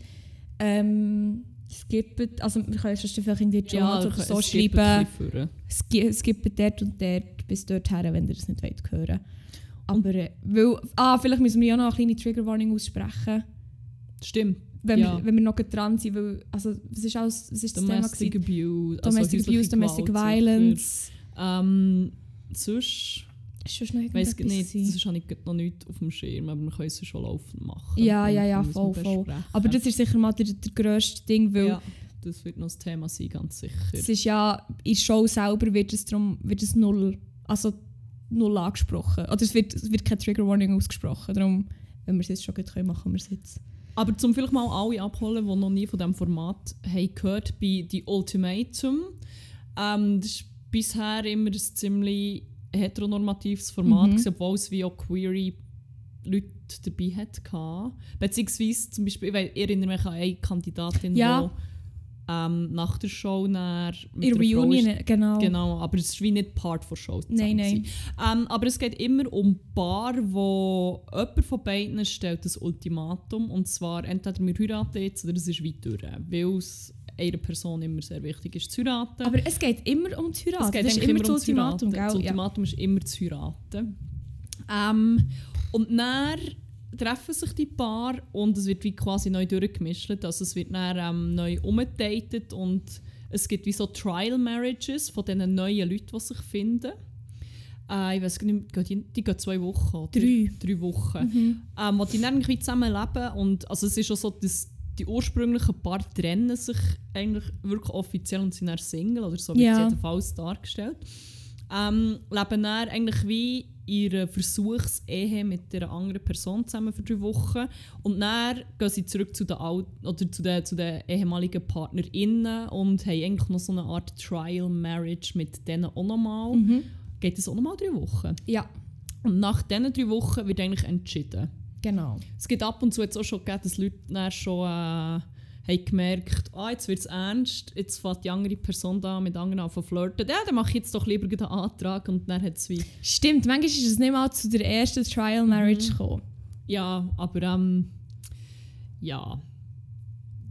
ähm, skippt, also wir können sonst einfach in die Show Notes oder so
es
schreiben, skippt dort und dort bis dorthin, wenn ihr das nicht wollt hören. Aber, äh, weil, ah, vielleicht müssen wir ja noch eine kleine Trigger Warning aussprechen,
Stimmt.
wenn,
Ja.
wir, wenn wir noch dran sind, weil, also, was ist, alles, was ist das Thema
Domestic
gewesen?
Abuse. also
Domestic
häusliche
Abuse, Domestic
Gewalt.
Violence.
Ähm, sonst...
Ist schon noch irgendetwas
nicht, sonst habe ich noch nichts auf dem Schirm, aber wir können es schon laufend machen.
Ja, ja, ja, voll, voll. Aber das ist sicher mal der, der grösste Ding, weil
ja, das wird noch das Thema sein, ganz sicher.
es ist ja, in der Show selber wird es, drum, wird es null, also null angesprochen. Oder es wird, es wird keine Trigger Warning ausgesprochen. Darum, wenn wir es jetzt schon gut können, machen wir es jetzt.
Aber zum vielleicht mal alle abholen, die noch nie von diesem Format haben gehört bei «The Ultimatum». Ähm, das ist bisher immer ein ziemlich heteronormatives Format,
Mhm.
gewesen, obwohl es wie auch queere Leute dabei hatte. Beziehungsweise zum Beispiel, ich ich erinnere mich an eine Kandidatin,
Ja.
die ähm, nach der Show mit
In
einer Frau ist-
Reunion, genau.
Genau, aber es ist wie nicht Part der Show.
Nein, nein.
Ähm, aber es geht immer um Paar, wo jemand von beiden stellt das Ultimatum. Und zwar entweder wir heiraten jetzt oder es ist weit durch. Weil es einer Person immer sehr wichtig ist zu heiraten.
Aber es geht immer um die Heirat.
es geht
das ist
eigentlich
immer das
ums
Ultimatum,
Heiraten. Das
gell? Ja.
Ultimatum ist immer zu heiraten. Ähm, und dann treffen sich die Paar und es wird wie quasi neu durchgemischt. Also es wird dann ähm, neu umgedatet und es gibt wie so Trial Marriages von diesen neuen Leuten, die sich finden. Äh, ich weiß nicht, die, die gehen zwei Wochen. Oder?
Drei.
Drei Wochen.
Mhm.
Ähm, wo die dann zusammen leben und also es ist auch so, dass die ursprünglichen Paar trennen sich eigentlich wirklich offiziell und sind dann Single oder so wird
Ja.
jedenfalls dargestellt. Ähm, leben dann eigentlich wie ihre Versuchsehe mit einer anderen Person zusammen für drei Wochen und dann gehen sie zurück zu den, Al oder zu den, zu den ehemaligen PartnerInnen und haben eigentlich noch so eine Art Trial Marriage mit denen auch nochmal.
Mhm.
Geht es auch nochmal drei Wochen.
Ja,
Und nach diesen drei Wochen wird eigentlich entschieden.
genau.
Es gibt ab und zu jetzt auch schon gegeben, dass Leute dann schon äh, haben gemerkt ah, jetzt wird es ernst, jetzt fährt die andere Person da mit anderen an zu flirten. Ja, dann mache ich jetzt doch lieber den Antrag und dann hat es wie...
Stimmt, manchmal ist es nicht mal zu der ersten Trial Marriage
Mhm.
gekommen.
Ja, aber ähm, ja.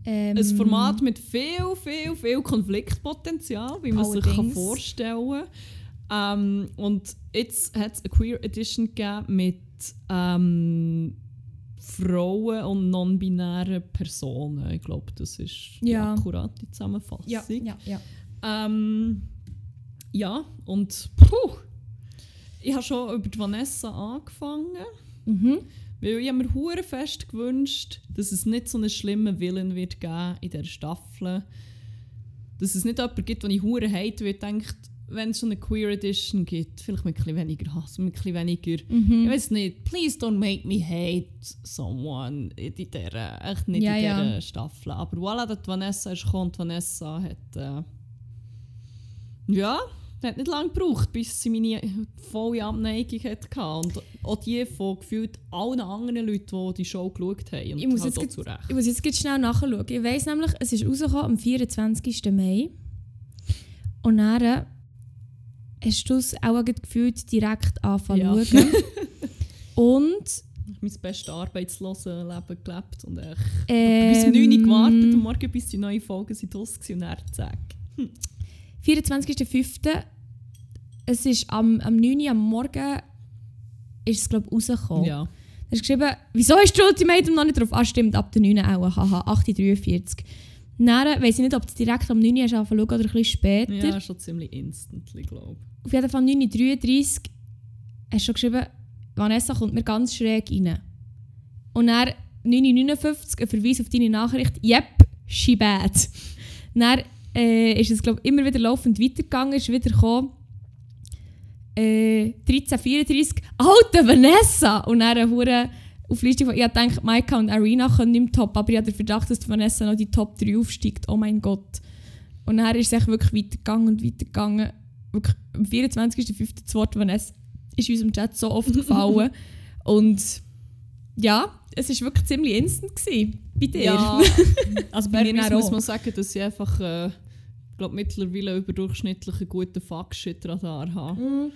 Ähm,
Ein Format mit viel, viel, viel Konfliktpotenzial, wie man sich kann vorstellen kann. Ähm, und jetzt hat es eine Queer Edition gegeben mit ähm, Frauen und non-binären Personen. Ich glaube, das ist die
Ja.
akkurate Zusammenfassung.
Ja, ja, ja.
Ähm, ja, und puh, ich habe schon über die Vanessa angefangen.
Mhm.
Weil ich habe mir hure fest gewünscht, dass es nicht so einen schlimmen Willen wird geben in dieser Staffel. Dass es nicht jemanden gibt, den ich hure hate, weil ich denke, wenn es schon eine Queer Edition gibt, vielleicht mit ein bisschen weniger Hass, mit ein bisschen weniger...
Mhm.
Ich weiß nicht, please don't make me hate someone in dieser, echt nicht
Ja,
in dieser
ja.
Staffel. Aber voilà, dass Vanessa ist gekommen Vanessa hat... Äh, ja, hat nicht lange gebraucht, bis sie meine volle Abneigung hatte. Und auch die von gefühlt allen anderen Leuten, die die Show geschaut haben.
Ich muss
halt
jetzt
auch
grad-
zu Recht.
Ich muss jetzt schnell nachschauen. Ich weiss nämlich, es ist rausgekommen am 24. Mai. Und dann hast du es auch gefühlt direkt anfangen
Ja.
schauen. Und
mein bestes arbeitslosen Leben gelebt und echt
ähm,
bis um 9 Uhr gewartet und morgen bis die neuen Folgen sind draussen und dann zack.
24.05. Es ist am, am 9 Uhr am Morgen ist es, glaube ich, rausgekommen.
Ja.
Du hast geschrieben, wieso ist das Ultimatum noch nicht drauf? Ah, stimmt, ab der 9 Uhr auch. Haha, 8.43 Dann weiss ich nicht, ob du direkt am 9 Uhr schauen oder ein bisschen später.
ja, schon ziemlich instantly, glaube
Auf jeden Fall 9.33 Uhr hast du schon geschrieben, Vanessa kommt mir ganz schräg rein. Und dann 9.59 Uhr ein Verweis auf deine Nachricht, yep, she bad. Dann äh, ist es glaub, immer wieder laufend weitergegangen, ist wieder gekommen. Äh, 13.34 Alter Vanessa! Und dann eine Auf Liste von, ich gedacht, Maika und Arena können im Top, aber ich habe den Verdacht, dass Vanessa noch die Top 3 aufsteigt. Oh mein Gott. Und dann ist es echt wirklich weitergegangen und weitergegangen. wirklich am 24.05. das Wort Vanessa ist in unserem Chat so oft gefallen. Und ja, es war wirklich ziemlich instant gewesen, bei dir.
Ja, also bei mir muss, man sagen, dass ich einfach, äh, ich glaube mittlerweile überdurchschnittlichen guten Fuck-Shit-Radar habe.
Mhm.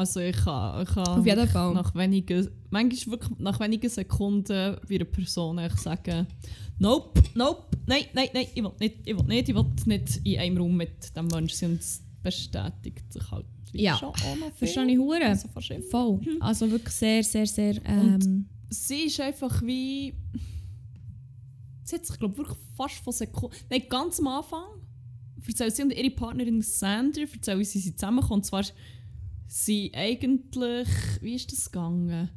Also ich kann, ich kann
Auf jeden
wirklich
Fall.
nach wenigen, manchmal wirklich nach wenigen Sekunden wie einer Person sagen, nope, nope, nein, nein, nein, ich will nicht, ich will nicht, ich will nicht in einem Raum mit dem Menschen. Und es bestätigt sich halt
Ja. Verstehe ich hure.
Also.
Voll. Also wirklich sehr, sehr, sehr. Ähm,
sie ist einfach wie. Sie hat sich, glaube wirklich fast von Sekunden. Nein, ganz am Anfang erzählen sie und ihre Partnerin Sander, erzählen, wie sie zusammenkommen. Und zwar sie eigentlich. Wie ist das gegangen?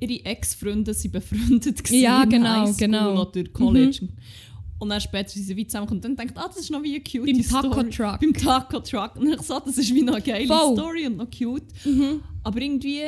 Ihre Ex-Freunde waren befreundet.
Ja, genau, genau.
Oder College. Und dann später sind sie wie zusammengekommen und dann denkt, ah, das ist noch wie eine cute
Beim Taco
Story.
Truck.
Beim Taco Truck. Und ich so, das ist wie noch eine geile
Voll.
Story und noch cute. Aber irgendwie.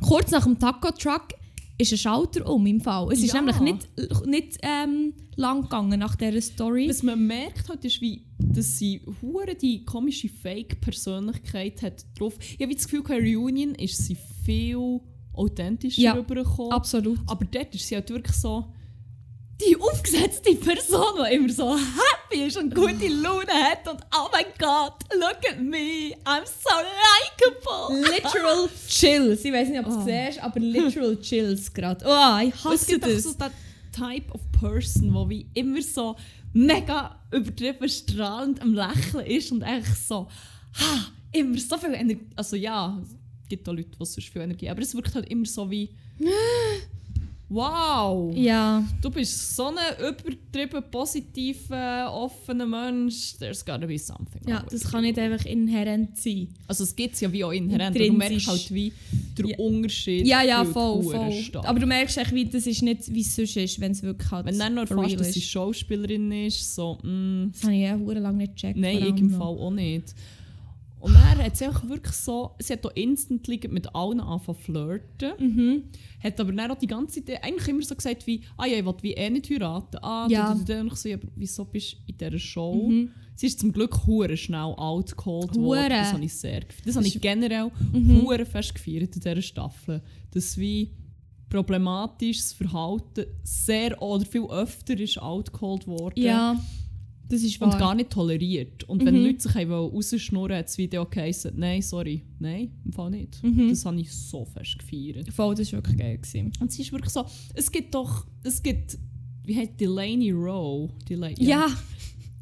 kurz nach dem Taco Truck ist ein Schalter um im Fall. Es ist
Ja.
nämlich nicht, nicht ähm, lang gegangen nach dieser Story.
Was man merkt halt, ist, wie, dass sie hure die komische Fake-Persönlichkeit hat drauf. Ich habe das Gefühl, bei Reunion ist sie viel authentischer
Ja,
rübergekommen.
Absolut.
Aber dort ist sie halt wirklich so die aufgesetzte Person, die immer so happy ist und gute Laune hat und oh mein Gott, look at me, I'm so likable.
Literal Chills. Ich weiß nicht, ob du es
Oh.
siehst, aber literal Chills gerade. Oh, ich
es
hasse
gibt auch
das.
so den Type of Person, der wie immer so mega übertrieben strahlend am Lächeln ist und eigentlich so, ha, immer so viel Energie. Also ja, es gibt auch Leute, die sonst viel Energie aber es wirkt halt immer so wie, wow,
Ja,
du bist so ein übertrieben positiver, offener Mensch, there's gotta be something.
ja, das kann nicht einfach inhärent sein.
Also es gibt es ja wie auch inhärent, du merkst halt wie der
Ja.
Unterschied.
Ja, ja, voll, voll.
stark.
Aber du merkst echt, wie, das ist nicht, wie es sonst ist, wenn es wirklich halt
Wenn dann noch erfährst,
real
dass sie
ist.
Schauspielerin ist, so, mm,
Das habe ich ja lange nicht gecheckt.
nein, ich im. Fall auch nicht. Und dann hat sie wirklich so, sie hat auch instantly mit allen angefangen zu flirten.
Mhm.
Hat aber dann auch die ganze Zeit eigentlich immer so gesagt wie, ah ja, ich will wie eh nicht heiraten. Ah,
Ja.
ja. Und ich so, ja, wieso bist du in dieser Show?
Mhm.
Sie ist zum Glück hure schnell outgeholt
Hure.
worden. Das habe ich sehr gefeiert. Das habe ich generell
Mhm.
hure fest gefeiert in dieser Staffel. Dass wie problematisches Verhalten sehr oder viel öfter ist outgeholt worden.
Ja, das ist
Und
wahr.
gar nicht toleriert. Und wenn
Mhm.
Leute sich rausschnurren hat das Video geheißen, nein, sorry, nein, im Fall nicht.
Mhm.
Das habe ich so fest gefeiert.
Voll, das war wirklich geil. Gewesen.
Und sie ist wirklich so, es gibt doch, es gibt, wie heißt Delaney Rowe? Dela
Ja,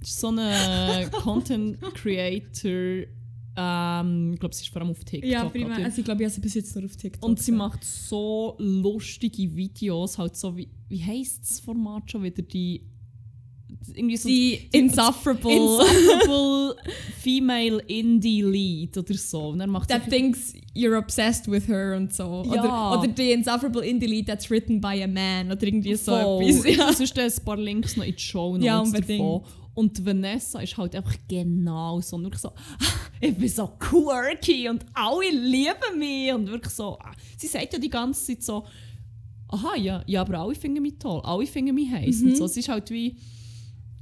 ist so eine Content Creator, ähm, ich glaube, sie ist vor allem auf TikTok.
ja, prima. Also ich glaube, ich habe sie bis jetzt nur auf TikTok.
Und sie
gesehen.
macht so lustige Videos, halt so wie, wie heisst das Format schon wieder, die, irgendwie so
die Insufferable.
Insufferable Female Indie Lead oder so. Und dann macht
that thinks you're obsessed with her und so.
Ja.
Oder, oder die Insufferable Indie Lead that's written by a man oder irgendwie so etwas. Ja.
sonst ein paar Links noch in die Show Notes
Ja, unbedingt.
davon. Und Vanessa ist halt einfach genau so. Und wirklich so, ich bin so quirky und alle lieben mich. Und wirklich so, sie sagt ja die ganze Zeit so, aha, ja, ja aber alle finden mich toll, alle finden mich heiß.
Mhm.
Und so. Es ist halt wie,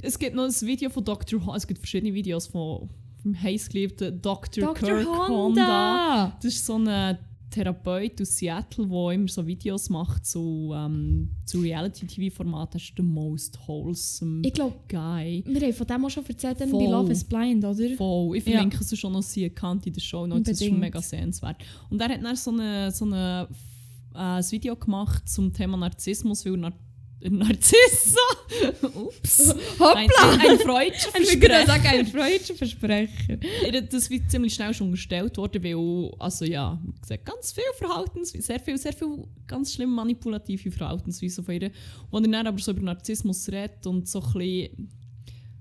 es gibt noch ein Video von Dr. Honda, es gibt verschiedene Videos von vom heißgeliebten Dr.
Dr.
Kirk Honda. Das ist so ein Therapeut aus Seattle, der immer so Videos macht zu, ähm, zu Reality-TV-Formaten. Das ist der most wholesome
Ich glaube,
Guy.
wir haben von dem auch schon erzählt, dann bei. Love is Blind, oder?
Voll. Ich
Ja.
verlinke es schon noch sie Account in der Show. Das ist schon mega sehenswert. Und er hat dann so, eine, so eine, äh, ein Video gemacht zum Thema Narzissmus, weil Nar Narzisso. Ups.
Hoppla!
ein, ein freudscher
Ich sagen, ein freudscher Versprecher.
Das wird ziemlich schnell schon unterstellt worden, weil, also ja, wie gesagt, ganz viel Verhaltensweise, sehr viel, sehr viel ganz schlimm manipulative Verhaltensweise von ihr. Er dann aber so über Narzissmus redet und so ein bisschen,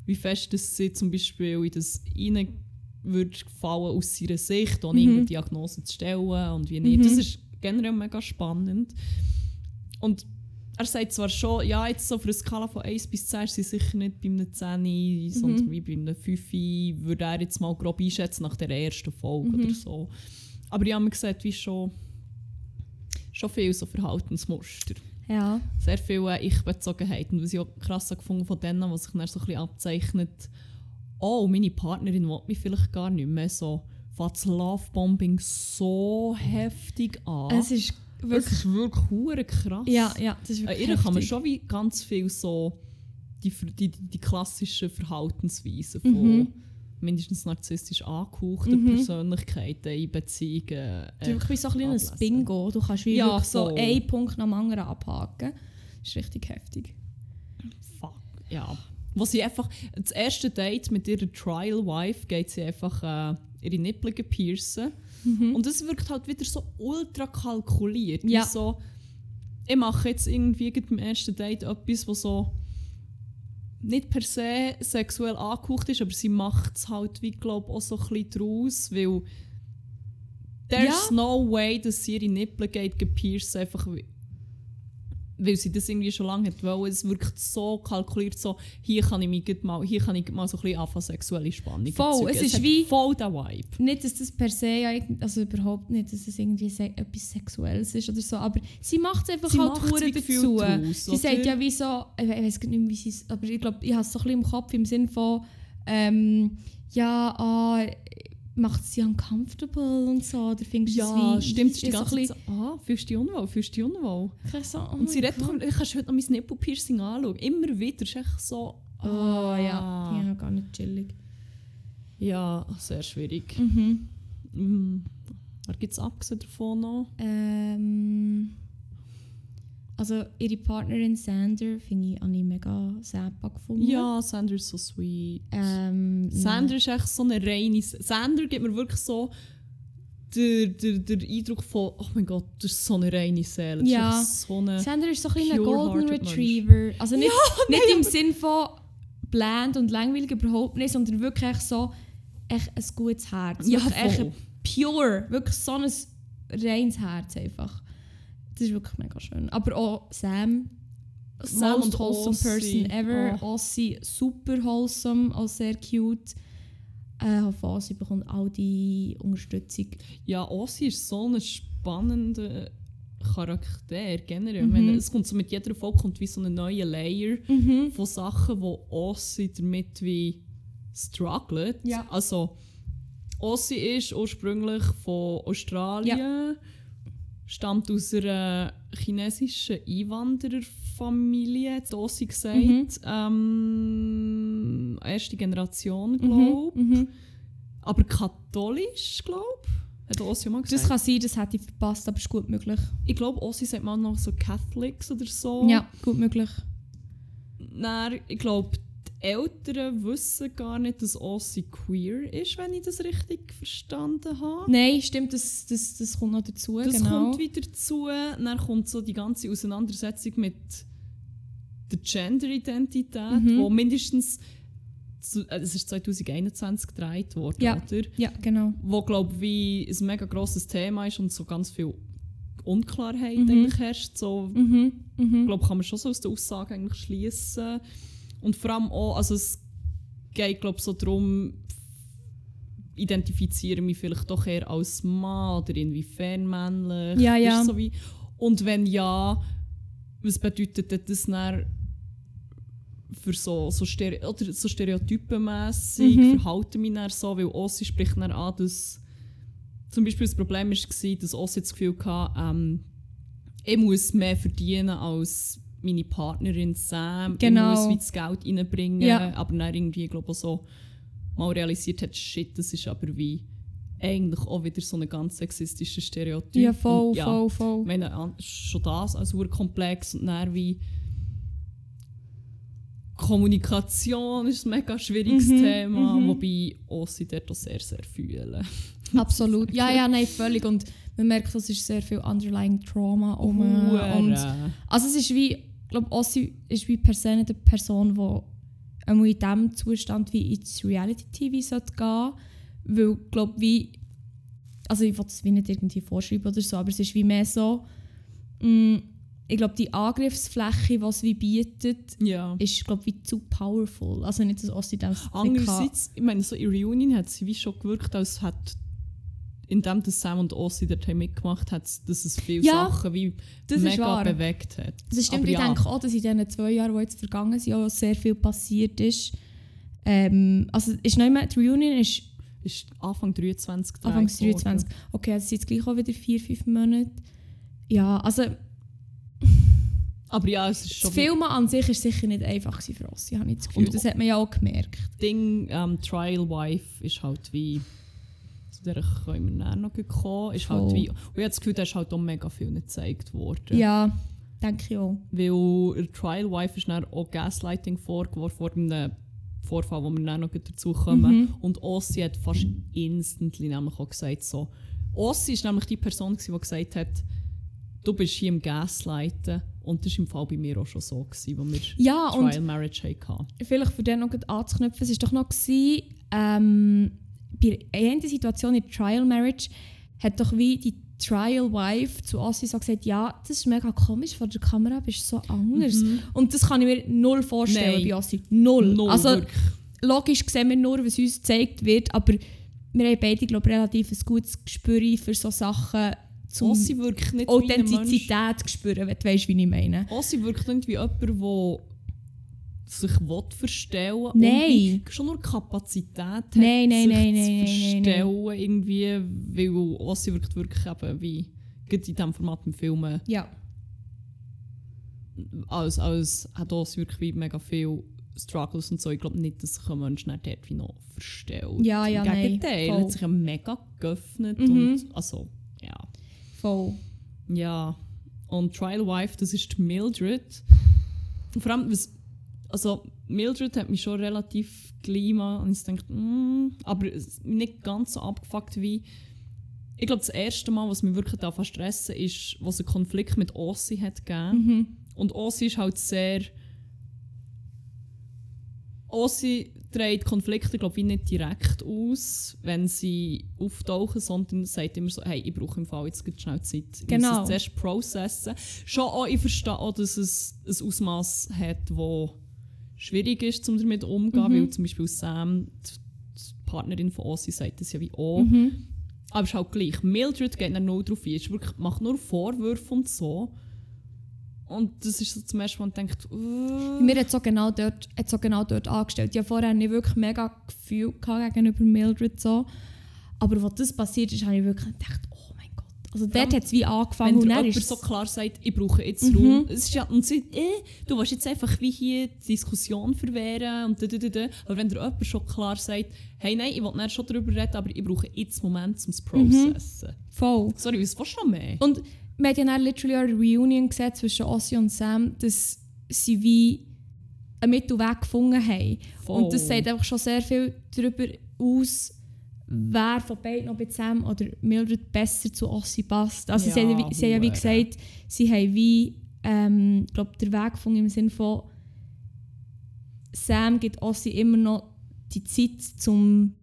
wie fest dass sie zum Beispiel in das rein würde fallen aus ihrer Sicht, ohne
Mhm.
irgendeine Diagnose zu stellen und wie nicht.
Mhm.
Das ist generell mega spannend. Und er sagt zwar schon, ja, jetzt so auf einer Skala von 1 bis 10 ist sie sicher nicht bei einem 10, sondern
Mhm.
wie bei einem 5, würde er jetzt mal grob einschätzen nach der ersten Folge
Mhm.
oder so. Aber ich habe mir gesagt, wie schon, schon viel so Verhaltensmuster.
Ja.
Sehr viel äh, Ich-Bezogenheit. Und was ich auch krass gefunden von denen, was sich dann so ein bisschen abzeichnet, oh, meine Partnerin will mich vielleicht gar nicht mehr so, fängt das Lovebombing so heftig an.
Es ist
Es
wirklich...
ist wirklich hure krass.
Ja, ja, das ist wirklich
ihr kann man schon wie ganz viel so die, die, die, klassischen Verhaltensweisen von
Mhm.
mindestens narzisstisch angehauchten
Mhm.
Persönlichkeiten in Beziehungen.
Das ist
äh,
wirklich wie so ein
ablesen.
Bingo. Du kannst wie
Ja,
so einen Punkt nach dem anderen abhaken. Das ist richtig heftig.
Fuck, ja. Wo sie einfach, das erste Date mit ihrer Trial Wife geht sie einfach äh, ihre Nippel piercen. Und es wirkt halt wieder so ultra kalkuliert.
Ja.
So, ich mache jetzt irgendwie beim ersten Date etwas, was so nicht per se sexuell angehaucht ist, aber sie macht es halt, wie glaube auch so ein bisschen draus, weil there's
Ja.
no way, dass sie ihre Nippel geht gepierst, einfach weil sie das irgendwie schon lange hat wollen. Es wirkt so kalkuliert, so hier kann ich mich mal, hier kann ich mal so ein bisschen anfangen, sexuelle Spannung
Voll,
erzeugen.
es ist wie-
voll der Vibe.
Nicht, dass das per se, also überhaupt nicht, dass es irgendwie se etwas Sexuelles ist oder so, aber sie macht es einfach
Sie
halt hure dazu.
draus,
sie sagt ja wie so, ich we- ich weiß nicht mehr, wie sie es, aber ich glaube, ich habe es so ein bisschen im Kopf im Sinn von, ähm, ja, ah, macht sie uncomfortable und so, oder findest du
Ja,
es wie...
stimmt. Ist die ganze Zeit so, ah, fühlst du dich unwohl, fühlst du dich unwohl?
so, oh
Und sie redet doch, ich heute noch mein Nippelpiercing anschauen. Immer wieder, ist echt so...
Oh ja,
ah.
ja, gar nicht chillig.
Ja, sehr schwierig.
Mhm.
Mhm. Was gibt es abgesehen davon noch?
Ähm, also ihre Partnerin Sander finde ich, habe ich mega säpa gefunden.
Ja, Sander ist so sweet.
Ähm,
Sander ist echt so eine reine... Sander gibt mir wirklich so den, den, den Eindruck von, oh mein Gott, das ist so eine reine Seele. Das
Ja.
ist so eine...
Sander ist so ein ein Golden
pure-hearted Mensch.
Retriever. Also nicht, nicht im Sinn von bland und langweilig überhaupt nicht, sondern wirklich so echt ein gutes Herz.
Ja,
echt pure, wirklich so ein reines Herz einfach. Das ist wirklich mega schön. Aber auch Sam,
Sam
most wholesome
Ossi.
person ever.
Oh.
Ossi, super wholesome, auch sehr cute. Äh, auf Ossi bekommt all die Unterstützung.
Ja, Ossi ist so ein spannender Charakter generell.
Mhm.
Meine, es kommt so mit jeder Folge kommt wie so ein neuer Layer
Mhm.
von Sachen, wo Ossi damit wie struggelt.
Ja.
Also, Ossi ist ursprünglich von Australien, stammt aus einer chinesischen Einwandererfamilie, hat Ossi gesagt.
Mhm.
Ähm, erste Generation, glaube ich.
Mhm.
Aber katholisch, glaube ich. Hat Ossi mal gesagt.
Das kann sein, das hätte ich verpasst, aber ist gut möglich.
ich glaube, Ossi sagt mal noch so Catholics oder so.
Ja, gut möglich.
Dann, ich glaube, Eltern wissen gar nicht, dass Ossi queer ist, wenn ich das richtig verstanden habe.
Nein, stimmt, das, das, das kommt noch dazu.
Das
genau.
kommt wieder dazu. Dann kommt so die ganze Auseinandersetzung mit der Gender-Identität,
Mhm.
wo mindestens, äh, es ist 2021 gedreht worden,
Ja.
oder?
Ja, genau.
Wo, glaube ich, wie ein mega grosses Thema ist und so ganz viel Unklarheit
Mhm.
eigentlich herrscht. So,
Mhm. Mhm.
ich glaube, kann man schon so aus der Aussage eigentlich schließen. Und vor allem auch, also es geht, glaube so darum, identifiziere mich vielleicht doch eher als Mann oder inwiefern männlich.
Ja, ja.
So wie, und wenn ja, was bedeutet das dann für so, so, Stere oder so stereotypenmässig
Mhm.
verhalten mich dann so, weil Ossi spricht dann an, dass zum Beispiel das Problem war, dass Ossi das Gefühl hatte, ähm, ich muss mehr verdienen als meine Partnerin Sam.
Genau.
Muss wie das Geld reinbringen.
Ja.
Aber dann irgendwie, glaube ich, so mal realisiert hat, shit, das ist aber wie eigentlich auch wieder so ein ganz sexistischer Stereotyp.
Ja, voll,
Und ja,
voll, voll.
Ich meine, schon das als komplex und dann wie Kommunikation ist ein mega schwieriges
Mhm,
Thema,
mhm.
wobei Ossi dort auch sehr, sehr fühlen.
Absolut. Ja, ja, nein, völlig. Und man merkt, es ist sehr viel underlying Trauma um. Und Also es ist wie, ich glaube, Ossi ist wie per se nicht eine Person, die einmal in diesem Zustand wie ins Reality-TV sollte gehen Weil, ich glaube, wie, also ich will es wie nicht irgendwie vorschreiben oder so, aber es ist wie mehr so, mh, ich glaube, die Angriffsfläche, die es wie bietet,
ja.
ist, glaube wie zu powerful. Also nicht, dass Ossi das.
Andererseits, ich meine, so in Reunion hat sie wie schon gewirkt, als hat indem das Sam und Ossi dort haben mitgemacht hat, dass es viele
Ja,
Sachen wie
das
mega bewegt hat.
Das stimmt,
Aber
ich
ja,
denke auch, dass in diesen zwei Jahren, die jetzt vergangen sind, auch sehr viel passiert ist. Ähm, also ist nicht mehr, die Reunion ist
Ist Anfang 23
Anfang
gedreht worden.
23. Okay, also sind jetzt gleich auch wieder 4-5 Monate. Ja, also
Aber ja, es ist
das
schon
Filmen an sich ist sicher nicht einfach für uns, habe ich das Gefühl.
Und-
das hat man ja auch gemerkt.
Ding, ähm, Trial Wife ist halt wie. Zu der können wir noch kommen. Ist halt wie. Und ich habe das Gefühl, da ist halt auch mega viel nicht gezeigt worden.
Ja, denke ich auch.
Weil in Trial Wife ist dann auch Gaslighting vorgeworfen vor einem Vorfall, wo wir dann noch dazu kommen.
Mhm.
Und Ossi hat fast instantly nämlich auch gesagt so. Ossi ist nämlich die Person, gewesen, die gesagt hat, du bist hier im Gaslighten. Und das war im Fall bei mir auch schon so, gewesen, wo wir
Ja,
Trial Marriage hatten.
vielleicht für den noch anzuknüpfen, es war doch noch, gewesen, ähm, bei einer Situation in Trial Marriage hat doch wie die Trial Wife zu Ossi so gesagt, ja, das ist mega komisch, vor der Kamera bist du so anders. Und das kann ich mir null vorstellen
Nein.
bei Ossi. Null.
Null,
also
wirklich.
logisch sehen wir nur, was uns gezeigt wird, aber wir haben beide glaub, relativ ein gutes Gespür für so Sachen, zum
Ossi wirkt nicht.
Authentizität spüren, wenn du weißt, wie ich meine.
Ossi wirkt nicht wie jemand, der sich will verstellen und
Nein.
wie schon nur Kapazität hat,
Nein, nein,
sich
nein,
zu
nein, nein, nein,
verstellen irgendwie, weil Ossi wirkt wirklich eben wie in diesem Format im Filmen
Ja.
als, als hat Ossi wirklich wie mega viel Struggles und so. Ich glaube nicht, dass sich ein Mensch nicht dort wie noch verstellt.
Ja, ja,
Im
nein,
Gegenteil,
voll.
hat sich ja mega geöffnet
Mhm.
und also, ja.
Voll.
Ja, und Trial Wife, das ist Mildred. Und vor allem, was, also Mildred hat mich schon relativ mal und ich dachte, mm, aber nicht ganz so abgefuckt wie. Ich glaube, das erste Mal, was mich wirklich da stressen ist, was ein Konflikt mit Ossi hat gegeben.
Mhm.
Und Ossi ist halt sehr. Ossi trägt Konflikte, glaube ich, nicht direkt aus, wenn sie auftauchen, sondern sagt immer so, hey, ich brauche im Fall jetzt schnell Zeit. Ich
Genau.
muss es zuerst processen. Schon auch, ich verstehe auch, dass es ein Ausmaß hat, wo schwierig ist, um damit umzugehen,
Mhm.
weil zum Beispiel Sam, die, die Partnerin von Ossi, sagt das ja wie auch.
Mhm.
Aber es ist halt gleich. Mildred geht dann nur drauf ein. Es ist wirklich, macht nur Vorwürfe und so. Und das ist so zum ersten Mal, man denkt, uh,
Mir hat so genau dort, so genau dort angestellt. Ich hatte vorher nicht wirklich mega Gefühl gegenüber Mildred so. Aber als das passiert ist, habe ich wirklich gedacht. Also dort
allem,
hat es wie angefangen
wenn
und dann ist
so klar sagt, ich brauche jetzt
Mhm.
Raum. Es ist ja, und sie, äh, du willst jetzt einfach wie hier die Diskussion verwehren und da, da, da, da. Aber wenn dir jemand schon klar sagt, hey nein, ich will nicht schon darüber reden, aber ich brauche jetzt einen Moment, um es zu
Mhm.
processen.
voll.
Sorry, was willst du noch mehr?
Und wir haben ja dann literally eine Reunion gesehen zwischen Ossi und Sam, dass sie wie einen Mittelweg gefunden haben.
Voll.
Und das sagt einfach schon sehr viel darüber aus, wer von beiden noch bei Sam oder Mildred besser zu Ossi passt. Also sie,
Ja,
haben, ja wie- sie haben ja wie gesagt, sie haben wie ähm, glaub, den Weg gefunden im Sinne von Sam gibt Ossi immer noch die Zeit zum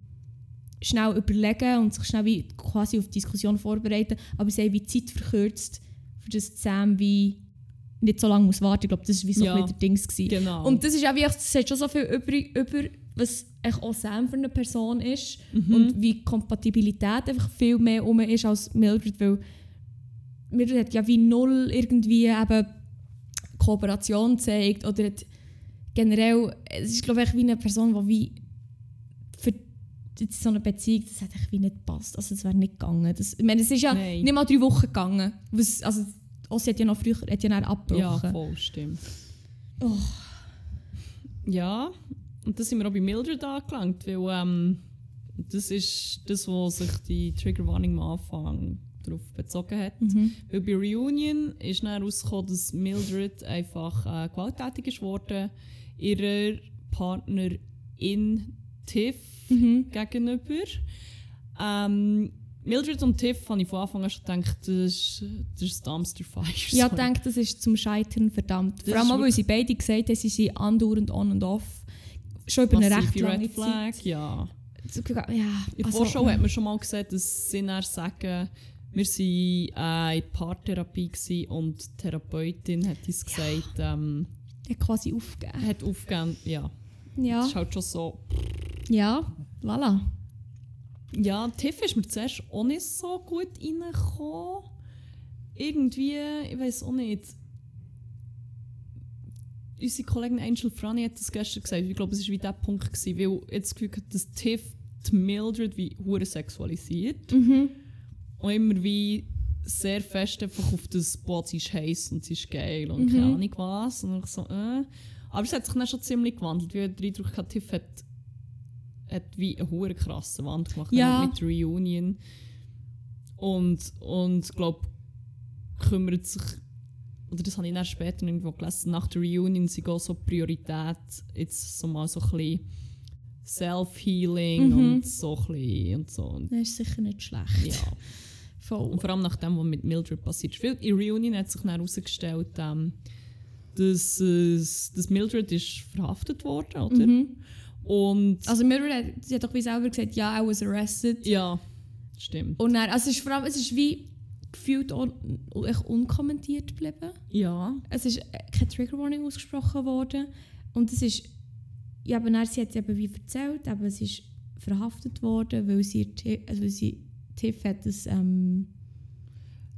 schnell überlegen und sich schnell wie quasi auf die Diskussion vorbereiten, aber sie haben wie die Zeit verkürzt, für das Sam wie nicht so lange muss warten. Ich glaube, das war wie so
Ja.
ein bisschen der Dings. Gewesen.
Genau.
Und das ist auch wie, das sagt schon so viel über, über was auch Sam für eine Person ist
Mhm.
und wie Kompatibilität einfach viel mehr um ist als Mildred, weil Mildred hat ja wie null irgendwie eben Kooperation gezeigt oder hat generell, es ist glaube ich wie eine Person, die wie für so eine Beziehung, das hat wie nicht gepasst, also es wäre nicht gegangen. Das, ich meine, es ist ja
Nein.
nicht mal drei Wochen gegangen, was, also Ossi hat ja noch früher, hat ja dann
ja,
abgebrochen.
voll, stimmt.
Oh.
Ja, und das sind wir auch bei Mildred angelangt, weil ähm, das ist das, wo sich die Triggerwarnung am Anfang darauf bezogen hat.
Mhm.
Weil bei Reunion ist dann herausgekommen, dass Mildred einfach äh, gewalttätig ist worden, ihrer Partnerin Tiff
Mhm.
gegenüber. Ähm, Mildred und Tiff habe ich von Anfang an schon gedacht, das ist, das ist Dumpster Fire.
Ja, ich denke, das ist zum Scheitern verdammt.
Das
Vor allem weil sie beide gesagt haben, sie sind andauernd on und off. Schon über eine recht lange
Red Flag, ja.
Zeit. Ja,
In der
also,
Vorschau hat man schon mal gesehen, dass sie dann sagen, wir waren äh, in Paartherapie und die Therapeutin hat uns gesagt, ähm,
hat quasi aufgegeben.
hat aufgegeben, ja.
Ja,
Das ist halt schon so.
ja, voilà.
Ja, Tiff ist mir zuerst auch nicht so gut reingekommen. Irgendwie, ich weiß auch nicht. Unsere Kollegin Angel Franny hat das gestern gesagt. Ich glaube, es war wie der Punkt, gewesen, weil jetzt das Gefühl hat, dass Tiff die Mildred wie hure sexualisiert.
Mhm.
Und immer wie sehr fest einfach auf das, boah, sie ist heiß und sie ist geil und
Mhm.
keine Ahnung was. Und ich so, äh. Aber es hat sich dann schon ziemlich gewandelt, weil der Eindruck hatte, Tiff hat, hat wie eine hure krasse Wand gemacht
Ja.
mit Reunion. Und, und glaube kümmert sich, oder das habe ich dann später irgendwo gelesen, nach der Reunion sind auch so Priorität, jetzt so mal so ein bisschen Self-Healing
Mhm.
und so ein bisschen und so. Und,
Das ist sicher nicht schlecht.
ja.
Voll.
Und vor allem nach dem, was mit Mildred passiert ist. In Reunion hat sich dann herausgestellt, ähm, dass, es- dass Mildred ist verhaftet worden, oder?
Mhm.
Und
Also Mildred hat, sie hat doch wie selber gesagt, ja, I was arrested.
ja, stimmt.
Und dann, also es ist vor allem, es ist wie gefühlt echt unkommentiert geblieben.
Ja,
Es ist äh, keine Trigger Warning ausgesprochen worden. Und es ist, ja, aber dann, sie hat es eben wie erzählt, aber sie ist verhaftet worden, weil sie, also weil sie Tiff hat das, ähm,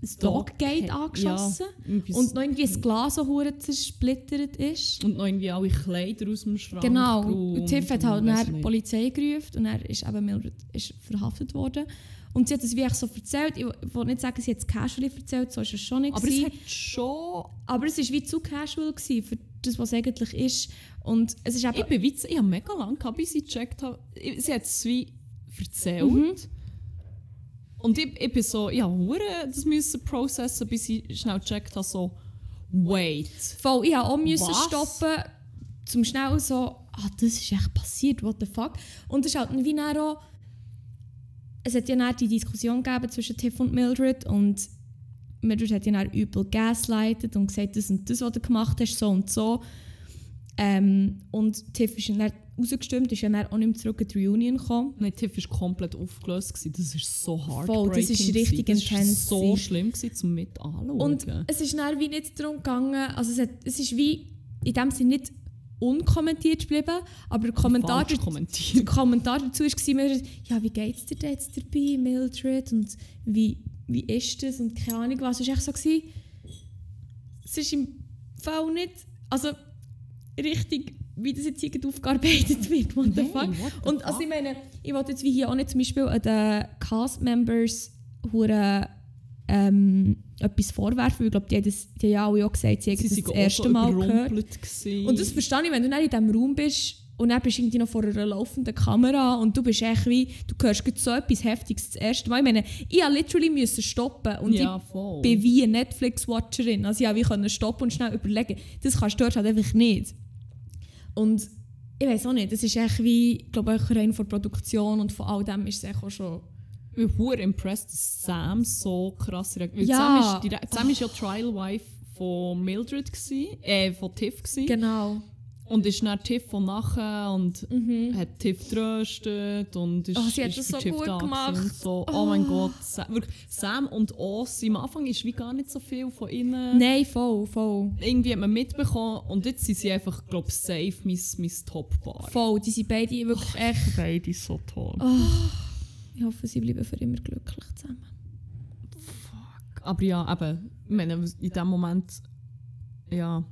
das Doggate
Dog-
angeschossen.
ja,
Und noch irgendwie das Glas so zersplittert ist.
und noch irgendwie alle Kleider aus dem Schrank.
Genau. Und Tiff hat halt
und weiss
dann die. Polizei gerufen und er ist eben Mildred ist verhaftet worden. Und sie hat es wie so erzählt. Ich will nicht sagen, sie hat es casually erzählt, so ist es schon nicht.
Aber es
gewesen.
hat schon...
Aber es war wie zu casual gewesen für das, was es eigentlich ist. Und es ist eben...
Ich bin witz, ich habe mega lange gehabt, bis ich gecheckt habe. Sie hat es wie erzählt.
Mhm.
Und ich, ich bin so, ja, das müssen processen, bis ich schnell gecheckt habe, so, wait.
Voll, ich musste auch müssen
Was?
stoppen, zum schnell so, ah, das ist echt passiert, what the fuck. Und es ist halt wie auch, es hat ja dann die Diskussion gegeben zwischen Tiff und Mildred und Mildred hat ja dann übel gaslightet und gesagt, das und das, was du gemacht hast, so und so. Ähm, und Tiff ist dann rausgestimmt, ist dann auch nicht mehr zurück in die Reunion gekommen.
Nein, Tiff war komplett aufgelöst. Gewesen. Das war so hart.
Voll, das ist richtig
Das war so
gewesen.
schlimm gewesen, zum mit anschauen.
Und es ist dann wie nicht darum gegangen, also es, hat, es ist wie in dem Sinne nicht unkommentiert geblieben, aber der Kommentar, der, Kommentar dazu war, ja, wie geht es dir jetzt dabei, Mildred, und wie, wie ist das und keine Ahnung was. Es war echt so, gewesen, es ist im Fall nicht, also richtig, wie das jetzt irgendwie aufgearbeitet wird, what the fuck.
what the
Und also ich meine, ich wollte jetzt wie hier auch nicht zum Beispiel an den Cast-Members hure, ähm, etwas vorwerfen, weil ich glaube, die, haben das- die haben ja alle auch gesagt, sie haben
Sie
das das erste Mal gehört.
gewesen.
Und das verstehe ich, wenn du dann in diesem Raum bist und dann bist du irgendwie noch vor einer laufenden Kamera und du bist echt wie, du hörst so etwas Heftiges das erste Mal. Ich meine, ich musste literally müssen stoppen und
ja,
ich
voll.
bin wie eine Netflix-Watcherin. Also ich konnte stoppen und schnell überlegen. Das kannst du dort halt einfach nicht. Und ich weiß auch nicht, das ist echt wie, ich glaube auch rein von Produktion und von all dem ist es auch schon...
Ich bin hure impressed, dass Sam so krass reagiert.
Ja.
Sam ist, direkt, Sam ist ja Trial Wife von Mildred, gewesen, äh, von Tiff. Gewesen.
Genau.
Und ist dann Tiff von nachher und
Mhm.
hat Tiff tröstet und ist,
Oh, sie hat
ist
das so
Tiff
gut
da
gemacht.
So, oh, mein Gott. Sam, Sam und Oz, am Anfang ist wie gar nicht so viel von ihnen.
Nein, voll, voll.
Irgendwie hat man mitbekommen und jetzt sind sie einfach, glaube ich, safe mein, mein Top-Bar.
Voll, die sind beide wirklich echt...
Beide so toll.
Ich hoffe, sie bleiben für immer glücklich zusammen.
Aber ja, eben, ich meine, in dem Moment, ja,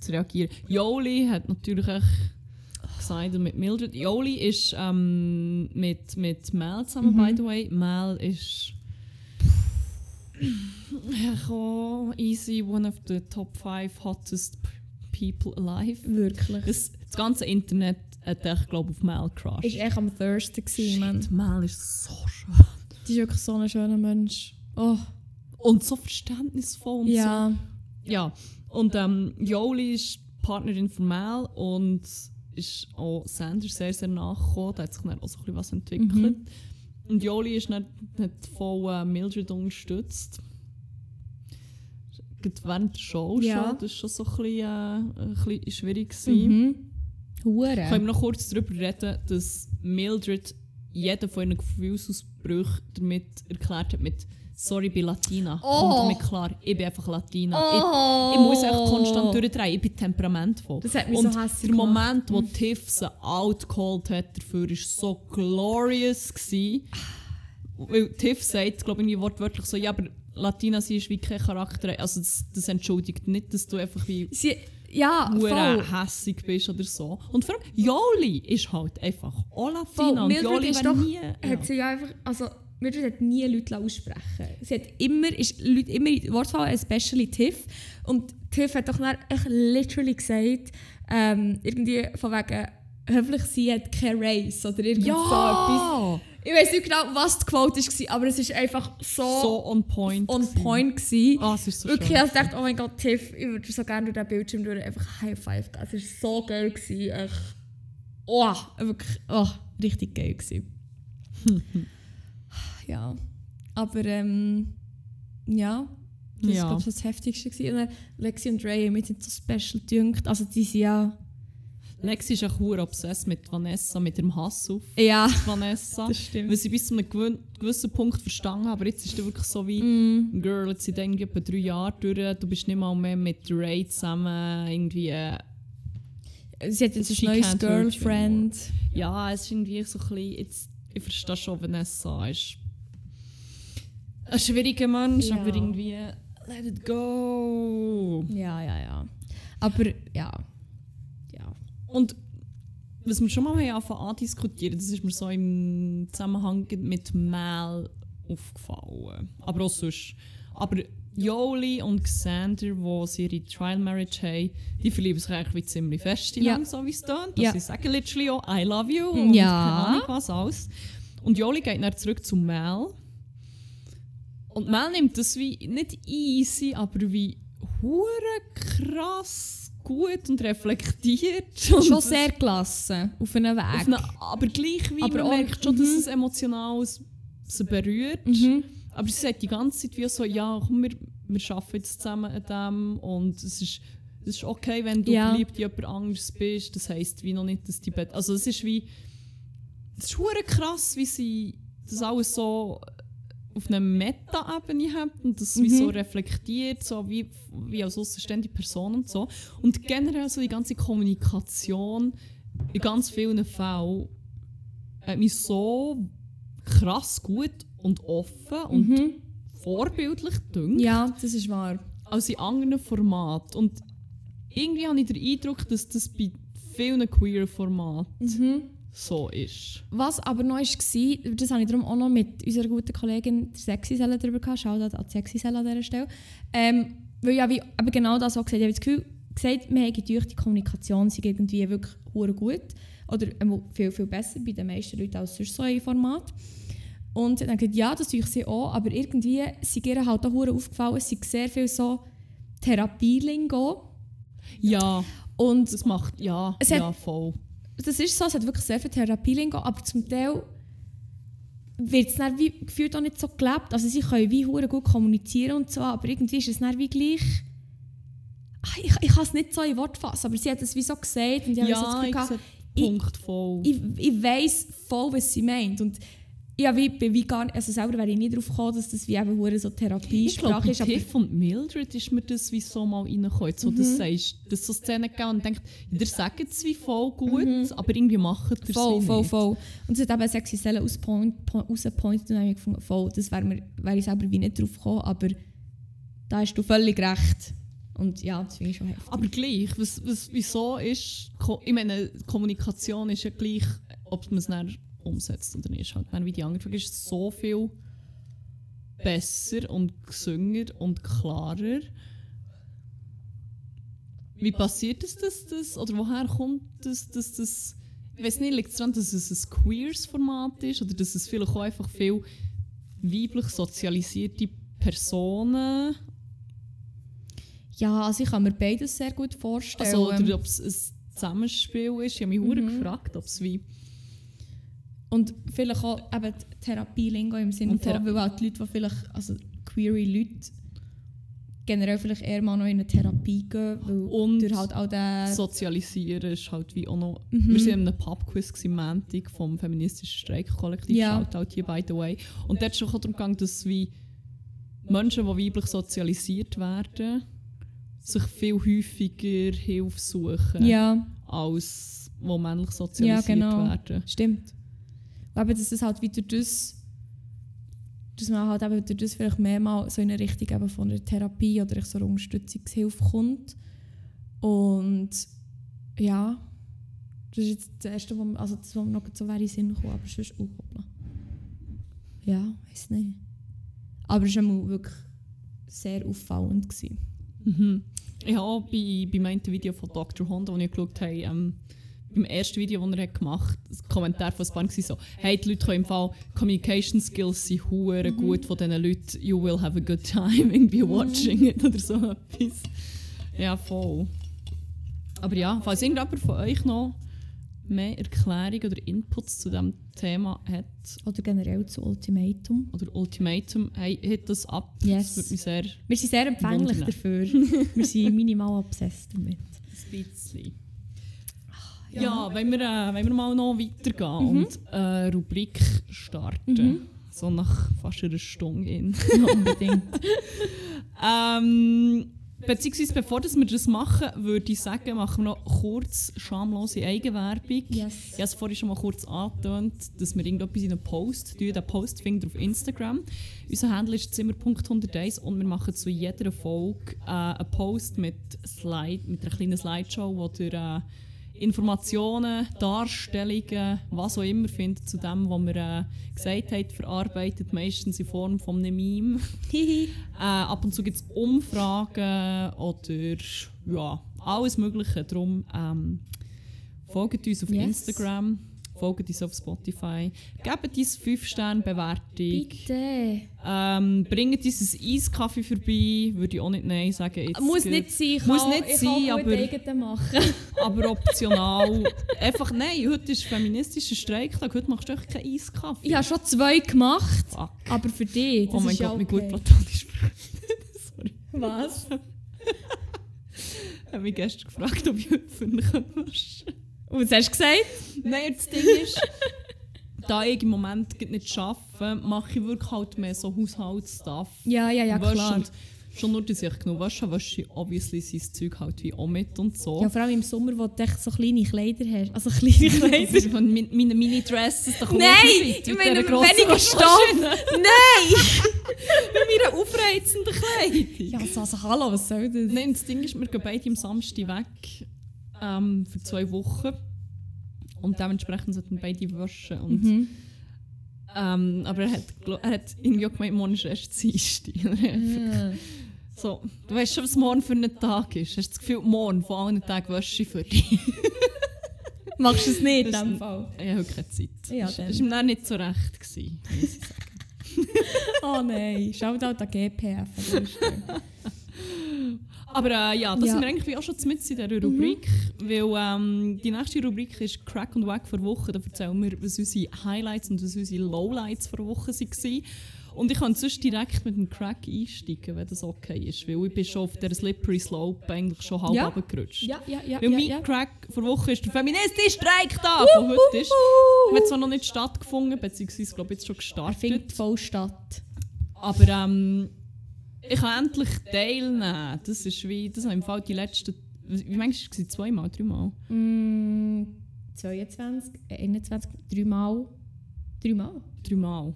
zu reagieren. Yoli hat natürlich gesagt, mit Mildred. Yoli ist ähm, mit, mit Mel zusammen,
Mhm.
by the way. Mel ist auch easy, one of the top five hottest p- people alive.
Wirklich.
Das, das ganze Internet hat echt, glaube ich, auf Mel
Ich war echt am Thirsten, gewesen, man.
Shit, Mel ist so schön.
Die ist wirklich so ein schöner Mensch. Oh,
Und so verständnisvoll und so.
ja.
Ja, und ähm, Yoli ist Partnerin von Mel und ist auch Sander sehr, sehr nachgekommen. Da hat sich dann auch so ein bisschen was entwickelt. Und Yoli ist dann, hat voll äh, Mildred unterstützt. Gerade während der Show
Ja.
schon. Das war schon so ein bisschen, äh, ein bisschen schwierig. gewesen.
Mhm. Hure.
Können wir noch kurz darüber reden, dass Mildred jeden von ihren Gefühlsausbrüchen damit erklärt hat mit «Sorry, ich bin Latina».
Oh.
Und damit klar, ich bin einfach Latina.
Oh.
Ich, ich muss echt konstant durchdrehen, ich bin temperamentvoll.
Das hat mich
Und
so hässlich
der. Moment, wo Tiff sie outcalled hat dafür, war so glorious. Gewesen. Weil Tiff sagt, glaube ich, wortwörtlich so, ja, aber Latina sie ist wie kein Charakter. Also das, das entschuldigt nicht, dass du einfach wie...
Sie, ja, voll.
hässig bist oder so. Und vor allem, Joli ist halt einfach Latina. Und Joli
ist doch-
nie... Ja.
Hat sie ja einfach, also Mildred hat nie Leute aussprechen Sie hat immer, ist Leute immer in Wortwahl, especially Tiff. Und Tiff hat doch dann echt literally gesagt, ähm, irgendwie von wegen, hoffentlich sie hat keine Race oder irgend so etwas.
ja!
Ich weiß nicht genau, was die Quote war, aber es ist einfach so,
So on point.
on
gewesen.
point gewesen.
Ah, es ist so
Wirklich,
schön.
ich dachte, oh mein Gott, Tiff, ich würde so gerne durch den Bildschirm durch einfach High Five geben. Es war so geil. Gewesen. Echt. Oh, wirklich, oh, richtig geil. Gewesen. ja, aber ähm, ja, das
Ja.
ist glaube ich das Heftigste. Gewesen. Und Lexi und Ray mich nicht so special gedünkt. Also die sind ja...
Lexi ist auch hure obsessed mit Vanessa, mit ihrem Hass auf
Ja,
Vanessa.
das stimmt.
Weil sie bis zu einem gewissen Punkt verstanden haben. Aber jetzt ist es wirklich so wie,
Mm.
Girl, jetzt sind irgendwie etwa drei Jahre durch, du bist nicht mal mehr mit Ray zusammen. Irgendwie, äh,
Sie hat jetzt ein neues Girlfriend.
ja, es ist irgendwie so ein bisschen, jetzt, ich verstehe schon, Vanessa ist ein schwieriger Mensch,
Ja.
aber irgendwie, let it go.
Ja, ja, ja. Aber ja.
Und was wir schon mal haben andiskutieren, das ist mir so im Zusammenhang mit Mel aufgefallen. Aber auch sonst. Aber Jolie und Xander, wo sie ihre Trial Marriage haben, die verlieben sich eigentlich wie ziemlich fest
Ja.
lang, so wie es tönt.
Ja.
Sie sagen literally auch «I love you» und
Ja.
keine Ahnung was alles. Und Jolie geht dann zurück zu Mel. Und Mel nimmt das wie nicht easy, aber wie hure krass gut und reflektiert. Und
Schon sehr gelassen auf einem Weg.
auf eine, aber gleich wie
Aber
man
auch-
merkt schon, dass
mhm.
es emotional sie berührt.
Mhm.
Aber sie sagt die ganze Zeit wie so, ja, komm, wir, wir arbeiten jetzt zusammen an dem und es ist, es ist okay, wenn du
Ja.
verliebt in jemand anderes bist. Das heisst wie noch nicht, dass die Bett... Also es ist wie... Es ist krass, wie sie das alles so auf einer Meta-Ebene hat und das wie
Mhm.
so reflektiert, so wie, wie als außenständige Person und so. Und generell so die ganze Kommunikation in ganz vielen Fällen hat mich so krass gut und offen und
Mhm.
vorbildlich dünkt
Ja, das ist wahr.
als in anderen Formaten. Und irgendwie habe ich den Eindruck, dass das bei vielen queer Formaten
Mhm.
So ist.
Was aber noch war, das habe ich darum auch noch mit unserer guten Kollegin der Sexy Selle darüber gehabt, Shoutout an die Sexy Selle an dieser Stelle. Ähm, weil ja, wie eben genau das auch gesagt, ich habe das Gefühl, gesagt, wir haben durch die Kommunikation sind irgendwie wirklich hure gut oder einmal viel, viel besser bei den meisten Leuten als sonst so ein Format. Und dann gesagt, ja, das tue ich sie auch, aber irgendwie sind ihr halt auch aufgefallen, es sind sehr viel so Therapielingo
Ja,
und
das macht, ja,
Es hat-
ja, voll.
Das ist so, es hat wirklich sehr viel Therapielingo, aber zum Teil wird es dann wie gefühlt auch nicht so gelebt. Also sie können wie hure gut kommunizieren und so, aber irgendwie ist es dann wie gleich... Ah, Ich, ich kann es nicht so in Wort fassen, aber sie hat es wie so gesagt und ich habe so das
Ja,
Gefühl
ich
ich-
Punkt voll.
ich, ich weiss voll, was sie meint. Und ich habe wie, bin wie gar nicht, also selber wäre ich nie darauf gekommen, dass das wie eben hure so
Ich glaube,
Therapiesprache
bei
ist. Aber
Tiff und Mildred ist mir das wie so mal reingekommen. So,
Mhm.
dass, sagst, dass so Szenen gegeben und denkt, ihr sagt es wie voll gut, aber irgendwie macht ihr es
Mhm. voll, voll,
nicht.
voll. Und sie hat eben sexy Stellen ausgepointet po- rausgepointet und dann habe ich gefunden, voll, das wäre mir wäre ich selber wie nicht drauf gekommen, aber da hast du völlig recht. Und ja, das finde ich schon heftig.
Aber gleich, was, was, wieso ist, ich meine, Kommunikation ist ja gleich, ob man es dann umsetzt oder nicht. Halt, ich meine, wie die andere Frage ist so viel besser und gesünger und klarer. Wie passiert es, dass das, oder woher kommt das, dass das, ich weiß nicht, liegt es daran, dass es ein queers Format ist oder dass es vielleicht auch einfach viel weiblich sozialisierte Personen
Ja, also ich kann mir beides sehr gut vorstellen.
Also, oder ob es ein Zusammenspiel ist. Ich habe mich mhm. gefragt, ob es wie.
Und vielleicht auch eben Therapielingo im Sinne
Und
von, weil auch die Leute, die vielleicht, also queere Leute, generell vielleicht eher mal noch in eine Therapie gehen, weil
Und
durch halt all den...
Sozialisieren ist halt wie auch noch.
Mhm.
Wir waren in einem Pubquiz am Montag vom feministischen Streikkollektiv.
Ja.
Shoutout hier, by the way. Und dort ist schon darum gegangen, dass wie Menschen, die weiblich sozialisiert werden, sich viel häufiger Hilfe suchen,
Ja,
als die männlich sozialisiert
Ja, genau.
werden.
stimmt. Eben, dass es halt wieder das... Dass man halt eben durch das vielleicht mehr mal so in eine Richtung eben von einer Therapie oder so einer Unterstützungshilfe kommt. Und ja, das ist jetzt das Erste, was, also das, was mir noch so wäre in Sinn gekommen, aber sonst, oh, hoppla. Ja, weiß nicht. Aber es war wirklich sehr auffallend. Gewesen.
Mhm. Auch bei, bei meinem Video von Dr. Honda, das ich geschaut habe, ähm, beim ersten Video, das er hat gemacht hat, ein Kommentar von Span war so, hey, die Leute können im Fall, Communication Skills sind hure gut von diesen Leuten, you will have a good time irgendwie watching it oder so etwas. Ja, voll. Aber ja, falls irgendjemand von euch noch mehr Erklärung oder Inputs zu diesem Thema hat,
Oder generell zu Ultimatum.
oder Ultimatum, hey, hit das ab.
Yes.
Das würde mich sehr
Wir sind sehr empfänglich
Wundern.
dafür. Wir sind minimal obsessed damit.
Ein bisschen. Ja, wenn wir, äh, wenn wir mal noch weitergehen und eine Rubrik starten. So nach fast einer Stunde in.
Unbedingt.
ähm, beziehungsweise bevor dass wir das machen, würde ich sagen, machen wir noch kurz schamlose Eigenwerbung.
Yes.
Ich habe es vorhin schon mal kurz angetönt, dass wir irgendetwas in einen Post tun. Den Post findet ihr auf Instagram. Unser Handle ist zimmer.101 und wir machen zu jeder Folge äh, einen Post mit, Slide, mit einer kleinen Slideshow, wo ihr äh, Informationen, Darstellungen, was auch immer findet zu dem, was wir äh, gesagt haben, verarbeitet, meistens in Form von einem Meme. Äh, ab und zu gibt es Umfragen oder ja, alles Mögliche. Darum ähm, folgt uns auf
Yes.
Instagram, folgt uns auf Spotify, gebt uns 5-Sterne-Bewertung,
Bitte.
ähm, bringt uns ein Eiskaffee vorbei, würde ich auch nicht Nein sagen. Jetzt
Muss nicht sein. Ich
Muss
kann,
nicht
ich
sein,
kann
aber-
machen.
aber optional. Einfach nein, heute ist feministischer Streiktag, heute machst du echt keinen Eiskaffee.
Ich habe schon zwei gemacht,
Fuck.
aber für dich, das
Oh mein
ist ja
Gott, wie
okay.
gut platonisch Sorry.
Was?
Ich habe mich gestern gefragt, ob ich heute für ihn kann.
Und was hast du gesagt?
Nein, das Ding ist, da ich im Moment nicht arbeite, mache ich wirklich halt mehr so Haushaltsstuff.
Ja, ja, ja,
Waschen
klar.
Und schon nur, dass ich genug wasche, wasche ich obviously sein Zeug halt wie auch mit und so.
Ja, vor allem im Sommer, wo du echt so kleine Kleider hast. Also kleine Kleider.
Also von min- meine Mini-Dresses, da kommt
Nein,
mit
ich meine, weniger Stoff. Nein!
Mit meiner aufreizenden Kleidung.
Ja, also, also hallo, was soll das?
Nein, das Ding ist, wir gehen beide am Samstag weg ähm, für zwei Wochen. Und dementsprechend sollten beide waschen. Und,
Mhm.
ähm, aber er hat, er hat irgendwie auch gemeint, morgen ist erst Dienstag.
Ja.
so, du weißt schon, was morgen für ein Tag ist. Hast du das Gefühl, morgen von allen Tagen wasche ich für dich?
Machst du es nicht in dem Fall?
Ich habe keine Zeit.
Ja,
das war dann nicht so recht. Gewesen, muss ich sagen.
Oh nein, Shoutout an GPF.
Aber äh, ja, das
Ja.
sind wir eigentlich auch schon mit in dieser Rubrik. Weil ähm, die nächste Rubrik ist Crack und Wack vor Woche. Da erzählen wir, was unsere Highlights und was unsere Lowlights vor Woche waren. Und ich kann sonst direkt mit dem Crack einsteigen, wenn das okay ist. Weil ich bin schon auf der Slippery Slope eigentlich schon halb
Ja.
runtergerutscht.
Ja, ja, ja.
Weil
ja,
mein
ja.
Crack vor Woche ist der feministische Streik da, der heute ist. Hat zwar noch nicht stattgefunden, beziehungsweise glaube ich jetzt schon gestartet.
findet voll statt.
Aber ähm, ich kann endlich teilnehmen. Das ist wie, das haben im Fall die letzten, wie manchmal war es zweimal, dreimal?
Mm, 22, äh, 21, dreimal. Dreimal?
Dreimal.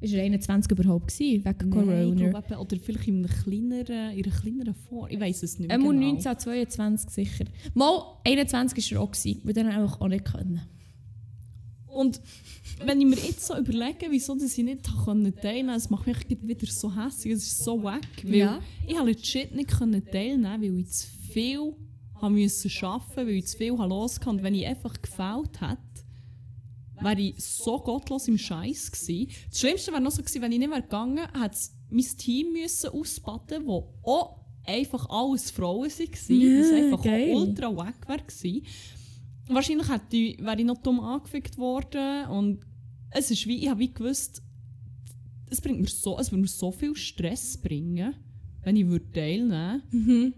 Ist er 21 überhaupt gewesen, wegen
Nein, ich
Corona?
glaube, oder vielleicht in einer kleineren, in einer kleineren Form. Ich weiß es nicht mehr
Er
genau.
19, 22 sicher. Mal 21 war er auch, gewesen, weil auch auch nicht können.
Und wenn ich mir jetzt so überlege, wieso dass ich nicht teilnehmen konnte, das macht mich wieder so hässlich. Es ist so wack. Weil
Ja.
Ich konnte legit nicht können teilnehmen, weil ich zu viel haben müssen arbeiten, weil ich zu viel habe losgehabt. Und wenn ich einfach gefällt hätte, wäre ich so gottlos im Scheiß gewesen. Das Schlimmste wäre noch so gewesen, wenn ich nicht wäre gegangen, hätte es mein Team müssen ausbaden, wo auch einfach alles Frauen waren.
Ja,
das einfach
geil.
ultra wack wäre gewesen. Wahrscheinlich hätte ich, wäre ich noch dumm angefickt worden und es ist wie, ich habe wie gewusst, es bringt mir so, es würde mir so viel Stress bringen, wenn ich würde teilnehmen würde,
Mhm.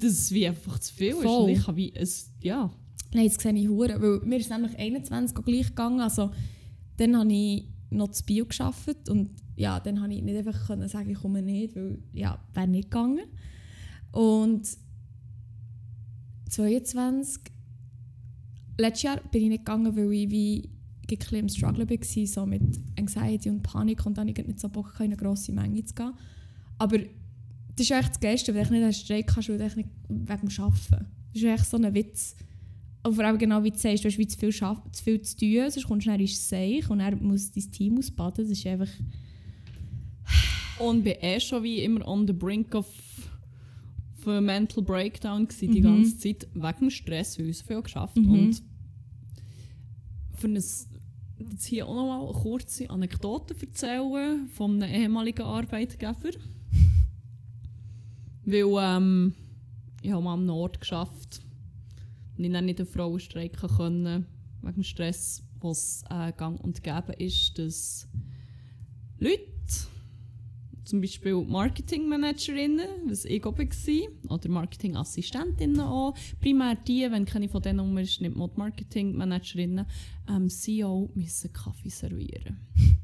dass es wie einfach zu viel ist.
Voll.
Und ich habe wie, es, ja,
Nein, jetzt sehe ich Hure, weil mir ist nämlich 21 auch gleich gegangen. Also, dann habe ich noch zu Bio gearbeitet und ja, dann habe ich nicht einfach können sagen, ich komme nicht, weil ja, wäre nicht gegangen. Und 22, letztes Jahr bin ich nicht gegangen, weil ich wie ein im Struggle war, so mit Anxiety und Panik und dann ich nicht so Bock, in eine grosse Menge zu gehen. Aber das ist echt das Geilste, wenn du nicht einen Streik kannst, weil du nicht wegen dem Arbeiten. Das ist echt so ein Witz. Und vor allem genau wie du sagst, du hast wie zu viel, zu, viel zu tun, sonst kommst du schnell ins Seich und dann muss dein Team ausbaden. Das ist einfach...
Und bin eh schon wie immer on the brink of a mental breakdown gewesen, die
Mhm.
ganze Zeit wegen dem Stress, weil so viel geschafft
Mhm.
und für ein, jetzt hier auch noch mal eine kurze Anekdote erzählen von einem ehemaligen Arbeitgeber. Weil ähm, ich habe mal am Nord geschafft und ich dann nicht einen Frauenstreik können wegen dem Stress, was äh, gang und gäbe ist, dass Leute zum Beispiel Marketingmanagerinnen, was ich auch war, oder Marketingassistentinnen auch, primär die, wenn keine von denen um ist, nicht mal Marketingmanagerinnen, ähm, CEO müssen Kaffee servieren.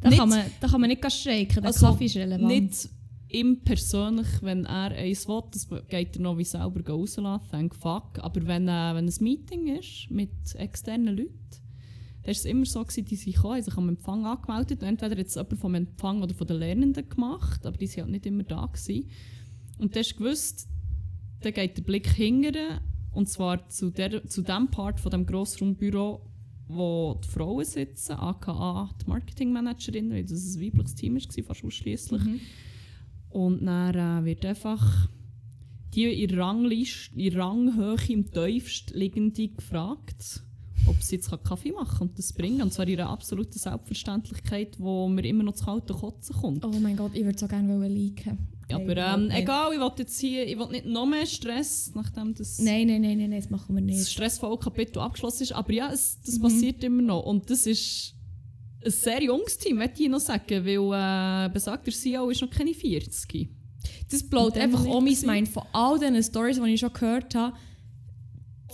Da,
Nicht-
kann, man, da kann man nicht streiken, der
Also,
Kaffee ist relevant.
Nicht ihm persönlich, wenn er eins will, das geht er noch wie selber rauslassen, thank fuck. Aber wenn, äh, wenn ein Meeting ist mit externen Leuten, dann war es immer so, gewesen, die sind gekommen, haben sich am Empfang angemeldet. Und entweder es jemand vom Empfang oder von den Lernenden gemacht, aber die waren halt nicht immer da. Gewesen. Und du hast gewusst, dann geht der Blick hingern, und zwar zu, der, zu dem Part von dem Grossraumbüro, wo die Frauen sitzen, aka die Marketingmanagerin, weil das ein weibliches Team war, fast ausschließlich.
Mhm.
Und dann äh, wird einfach die in Rangliste, in Ranghöhe im tiefst liegende gefragt, ob sie jetzt Kaffee machen kann und das bringen. Und zwar in einer absoluten Selbstverständlichkeit, wo mir immer noch zu kalte Kotzen kommt.
Oh mein Gott, ich würde so gerne liken.
Aber ähm, egal, ich will jetzt hier, ich will nicht noch mehr Stress, nachdem das,
Nein, nein, nein, nein, das machen wir
das
nicht.
stressvolle Kapitel abgeschlossen ist. Aber ja, es, das
Mhm.
passiert immer noch. Und das ist ein sehr junges Team, möchte ich noch sagen, weil äh, besagter CEO ist noch keine 40.
Das
dann
einfach um mein. Mind von all diesen Stories, die ich schon gehört habe.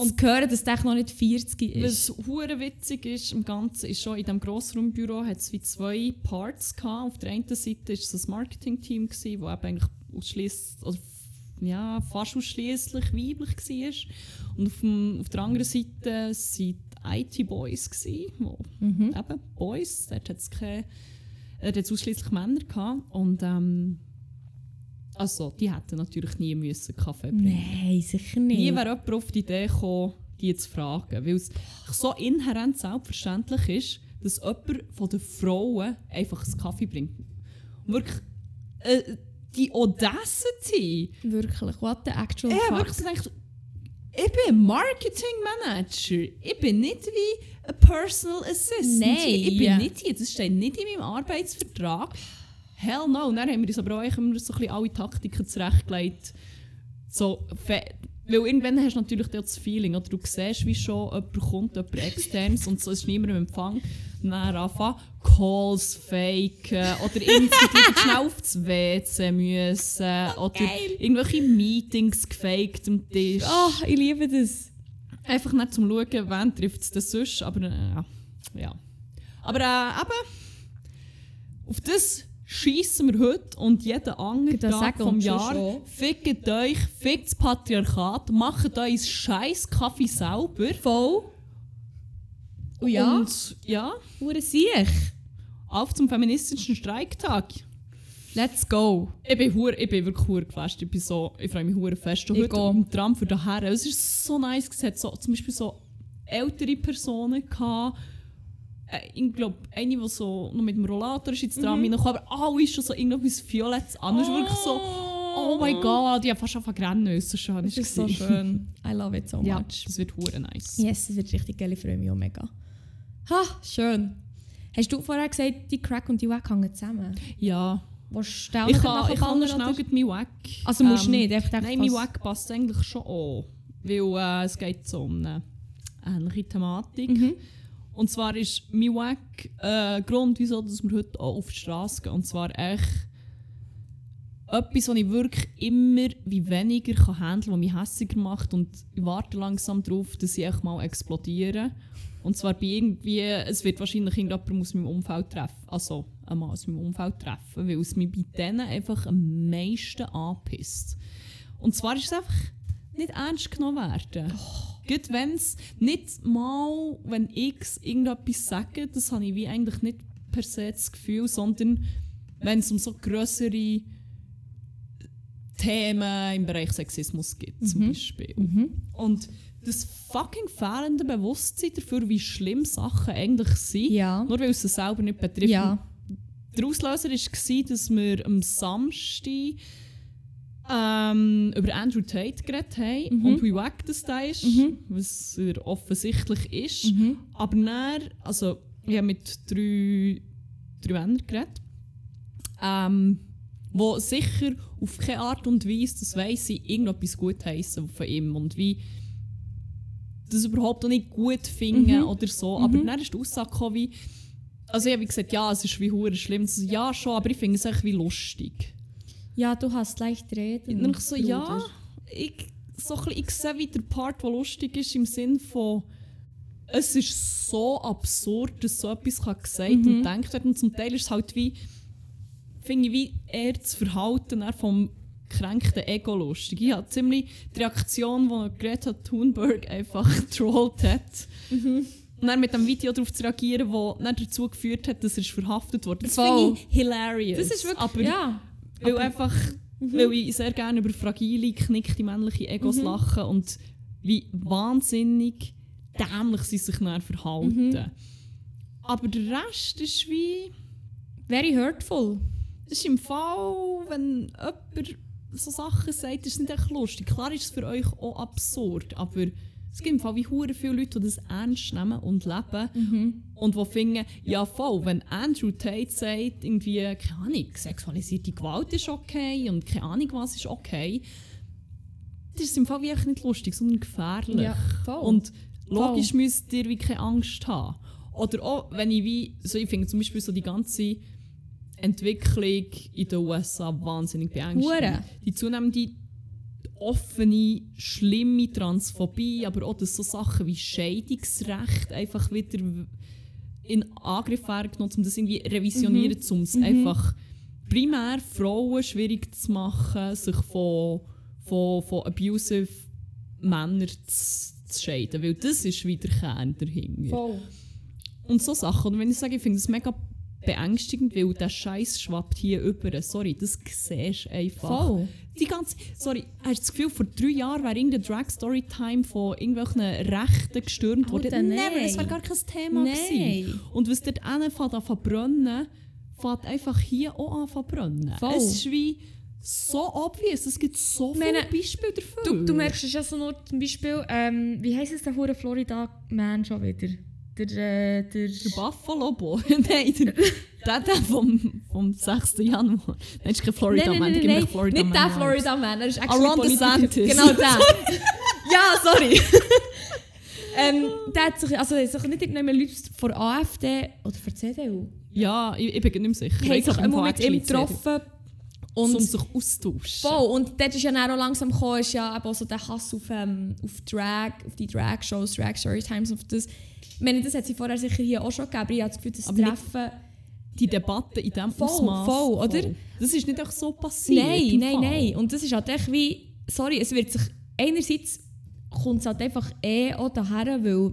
Und zu hören, dass der noch nicht 40 ist.
Was hure witzig ist im Ganzen, ist schon in diesem Grossraumbüro hat es wie zwei Parts gehabt. Auf der einen Seite war es das Marketing-Team, das eben eigentlich f- ja, fast ausschließlich weiblich war. Und auf, dem, auf der anderen Seite waren die IT-Boys, die
Mhm.
eben Boys, dort hat es keine, äh, ausschließlich Männer gehabt. Und ähm, also, die hätten natürlich nie müssen Kaffee bringen
Nein, sicher nicht.
Nie wäre jemand auf die Idee gekommen, die zu fragen. Weil es so inhärent selbstverständlich ist, dass jemand von den Frauen einfach einen Kaffee bringt. Und wirklich, äh, die Audacity.
Wirklich, what the actual
habe
fuck.
wirklich gedacht, ich bin Marketing Manager. Ich bin nicht wie ein Personal Assistant.
Nein.
Ich bin nicht hier. Das steht nicht in meinem Arbeitsvertrag. Hell no. Und dann haben wir uns aber auch immer so ein bisschen alle Taktiken zurechtgelegt. So, weil irgendwann hast du natürlich das Feeling, oder du siehst, wie schon jemand kommt, jemand externes und so ist niemand im Empfang. Und dann anfangen, Calls faken oder irgendwie schnell auf das WC müssen oder
geil.
irgendwelche Meetings gefaked am Tisch.
Oh, ich liebe das.
Einfach nicht zum Schauen, wen trifft es denn sonst, aber äh, ja. Aber äh, eben, auf das schießen wir heute und jeden anderen
Das
Tag vom Jahr.
schon.
Fickt euch, fickt das Patriarchat, macht euch scheiß Kaffee selber.
Voll. Und ja,
Und ja,
hure sich.
auf zum feministischen Streiktag.
Let's go.
Ich bin, hure, ich bin wirklich hure geflasht. Ich, bin so, ich freue mich hure fest. Und
Ich
heute
auch.
im Tram für daher. Es ist so nice. Es hat so, zum Beispiel so ältere Personen gehabt. Ich glaube, eine, die so noch mit dem Rollator ist Tram
Mhm.
mhm. aber alle ist schon so irgendwas Violettes an. Ist wirklich so, oh mein Gott, ich habe fast angefangen zu rennen. Es ist so schön.
Das ist so schön. I love it so
Ja,
much.
das wird hure nice.
Yes, das wird richtig geil. Ich freue mich auch mega. Ha, schön. Hast du vorher gesagt, die Crack und die Wack hängen zusammen?
Ja.
Willst du
Ich kann, ich kann schnell mit meinem Wack.
Also musst du
ähm,
nicht, einfach
Nein, mein Wack passt eigentlich schon an. Weil äh, es geht so um eine ähnliche Thematik.
Mhm.
Und zwar ist mein Wack äh, Grund, wieso dass wir heute auch auf die Straße gehen. Und zwar echt etwas, was ich wirklich immer wie weniger kann handeln kann, was mich hässiger macht. Und ich warte langsam darauf, dass ich echt mal explodiere. Und zwar bei irgendwie, es wird wahrscheinlich irgendjemand aus meinem Umfeld treffen. Also, ein Mann aus meinem Umfeld treffen, weil es mich bei denen einfach am meisten anpisst. Und zwar ist es einfach nicht ernst genommen werden. Gut, wenn es nicht mal, wenn ich irgendetwas sage, das habe ich wie eigentlich nicht per se das Gefühl, sondern wenn es um so größere Themen im Bereich Sexismus gibt, zum Beispiel.
Mhm.
Und das fucking fehlende Bewusstsein dafür, wie schlimm Sachen eigentlich sind,
Ja.
nur weil es es selber nicht betrifft.
Ja.
Der Auslöser war, dass wir am Samstag ähm, über Andrew Tate geredet haben
Mhm.
und wie wack das da ist, was er offensichtlich ist.
Mhm.
Aber dann, also ich habe mit drei, drei Männern geredet, ähm, wo sicher auf keine Art und Weise, das weiss ich, irgendetwas gut heissen von ihm und wie das überhaupt noch nicht gut finden
Mhm.
oder so. Aber dann ist die Aussage gekommen, wie, also ich habe gesagt, ja, es ist wie hure schlimm. Ja, schon, aber ich finde es echt wie lustig.
Ja, du hast leicht reden.
Und ich so, ja,
Bruder.
ich, so ein bisschen, ich sehe wie der Part, der lustig ist, im Sinn von, es ist so absurd, dass so etwas kann gesagt
Mhm.
und gedacht wird. Und zum Teil ist es halt wie, finde ich, wie eher das Verhalten vom gekränkten Ego lustig. Ich habe ziemlich die Reaktion, die Greta Thunberg einfach getrollt hat.
Mhm.
Und dann mit dem Video darauf zu reagieren, das dazu geführt hat, dass er verhaftet wurde. Das finde ich hilarious.
Das ist wirklich,
Aber
ja.
Weil einfach, weil ich sehr gerne über fragile, knickte männliche Egos lache und wie wahnsinnig dämlich sie sich dann verhalten. Aber der Rest ist wie,
Very hurtful.
das ist im Fall, wenn jemand so Sachen sagt, ist es nicht echt lustig. Klar ist es für euch auch absurd, aber es gibt im Fall wie hure viele Leute, die das ernst nehmen und leben und die finden, ja voll, wenn Andrew Tate sagt, irgendwie, keine Ahnung, sexualisierte Gewalt ist okay und keine Ahnung was ist okay, das ist im Fall echt nicht lustig, sondern gefährlich.
Ja, voll.
Und logisch müsst ihr wie keine Angst haben. Oder auch, wenn ich wie, so ich finde zum Beispiel so die ganze Entwicklung in den USA wahnsinnig beängstigend.
Hure.
Die zunehmende offene, schlimme Transphobie, aber auch dass so Sachen wie Scheidungsrecht einfach wieder in Angriff werden genommen, um das irgendwie revisionieren, um es einfach primär Frauen schwierig zu machen, sich von, von, von abusive Männern zu, zu scheiden. Weil das ist wieder der Kern dahinter.
Voll.
Und so Sachen. Und wenn ich sage, ich finde es mega beängstigend, weil der Scheiß schwappt hier über. Sorry, das siehst du einfach.
Voll.
Die ganze, sorry, hast du das Gefühl, vor drei Jahren wäre irgendeine Drag Storytime von irgendwelchen Rechten gestürmt worden?
Alter,
Never,
nein.
das wäre gar kein Thema
Nein.
gewesen. Und was dort anfängt an zu brennen, fängt einfach hier auch an zu brennen.
Voll.
Es ist wie so obvious, es gibt so viele
meine,
Beispiele dafür.
Du, du merkst es ja so nur zum Beispiel, ähm, wie heisst es der Florida-Man schon wieder? Der, äh, der,
Der Buffalo Boy? Nein, der, der, der vom, vom 6. Januar. Nein, ist kein Florida
nein,
Man,
nein,
gib
nein, nein,
Florida
nicht
Man.
der Florida-Man, er ist actually
Ron
Politiker. Genau der. ja, sorry. ähm, der hat sich, also sich nicht irgendjemand Leute von AfD oder von CDU,
Ja, ich, ich bin nicht mehr sicher. Ich
immer
im
mit ihm
actually
getroffen.
um
Und
sich austauschen.
Voll, und dort ist ja dann auch langsam gekommen, ist ja eben auch so der Hass auf, ähm, auf Drag, auf die Drag-Shows, Drag Storytimes, auf das. Ich meine, das hat sie vorher sicher hier auch schon gegeben, aber ich habe das Gefühl, das
Aber
Treffen...
Die Debatte in diesem
Voll,
Ausmaß.
voll, oder?
Das ist nicht einfach so passiert.
Nein, nein,
Fall.
nein. Und das ist halt echt wie... Sorry, es wird sich... Einerseits kommt es halt einfach eh auch daher, weil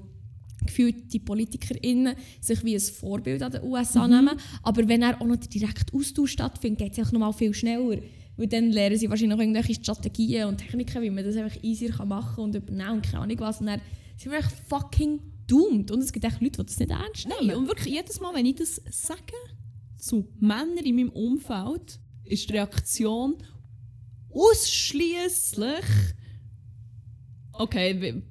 gefühlt die PolitikerInnen sich wie ein Vorbild an den USA
Mhm.
nehmen. Aber wenn er auch noch der direkte Austausch stattfindet, geht es noch mal viel schneller. Weil dann lernen sie wahrscheinlich noch irgendwelche Strategien und Techniken, wie man das einfach easier kann machen kann und übernehmen und keine Ahnung was. Und dann sind wir echt fucking doomed. Und es gibt echt Leute, die das nicht ernst nehmen.
Nein, und wirklich jedes Mal, wenn ich das sage zu Männern in meinem Umfeld, ist die Reaktion ausschließlich. Okay,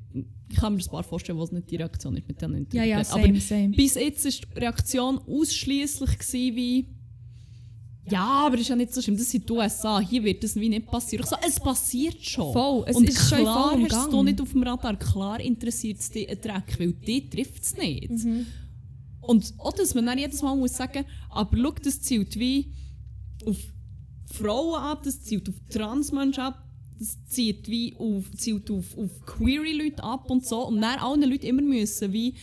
ich kann mir ein paar vorstellen, was nicht die Reaktion ist mit denen
ja, ja,
Aber
same, same.
bis jetzt war die Reaktion ausschließlich wie. Ja, aber ist ja nicht so schlimm. Das sind die USA. Hier wird das wie nicht passieren. Ich so, es passiert schon.
Voll, es
Und
ist schon
klar
vollem
hast du nicht auf dem Radar. Klar interessiert es dich ein Dreck, weil die trifft es nicht.
Mhm.
Und auch, dass man dann jedes Mal muss sagen aber schau, das zielt wie auf Frauen ab, das zielt auf Transmenschen ab, das zielt wie auf, zielt auf, auf queere-Leute ab und so. Und dann allen Leuten immer müssen wie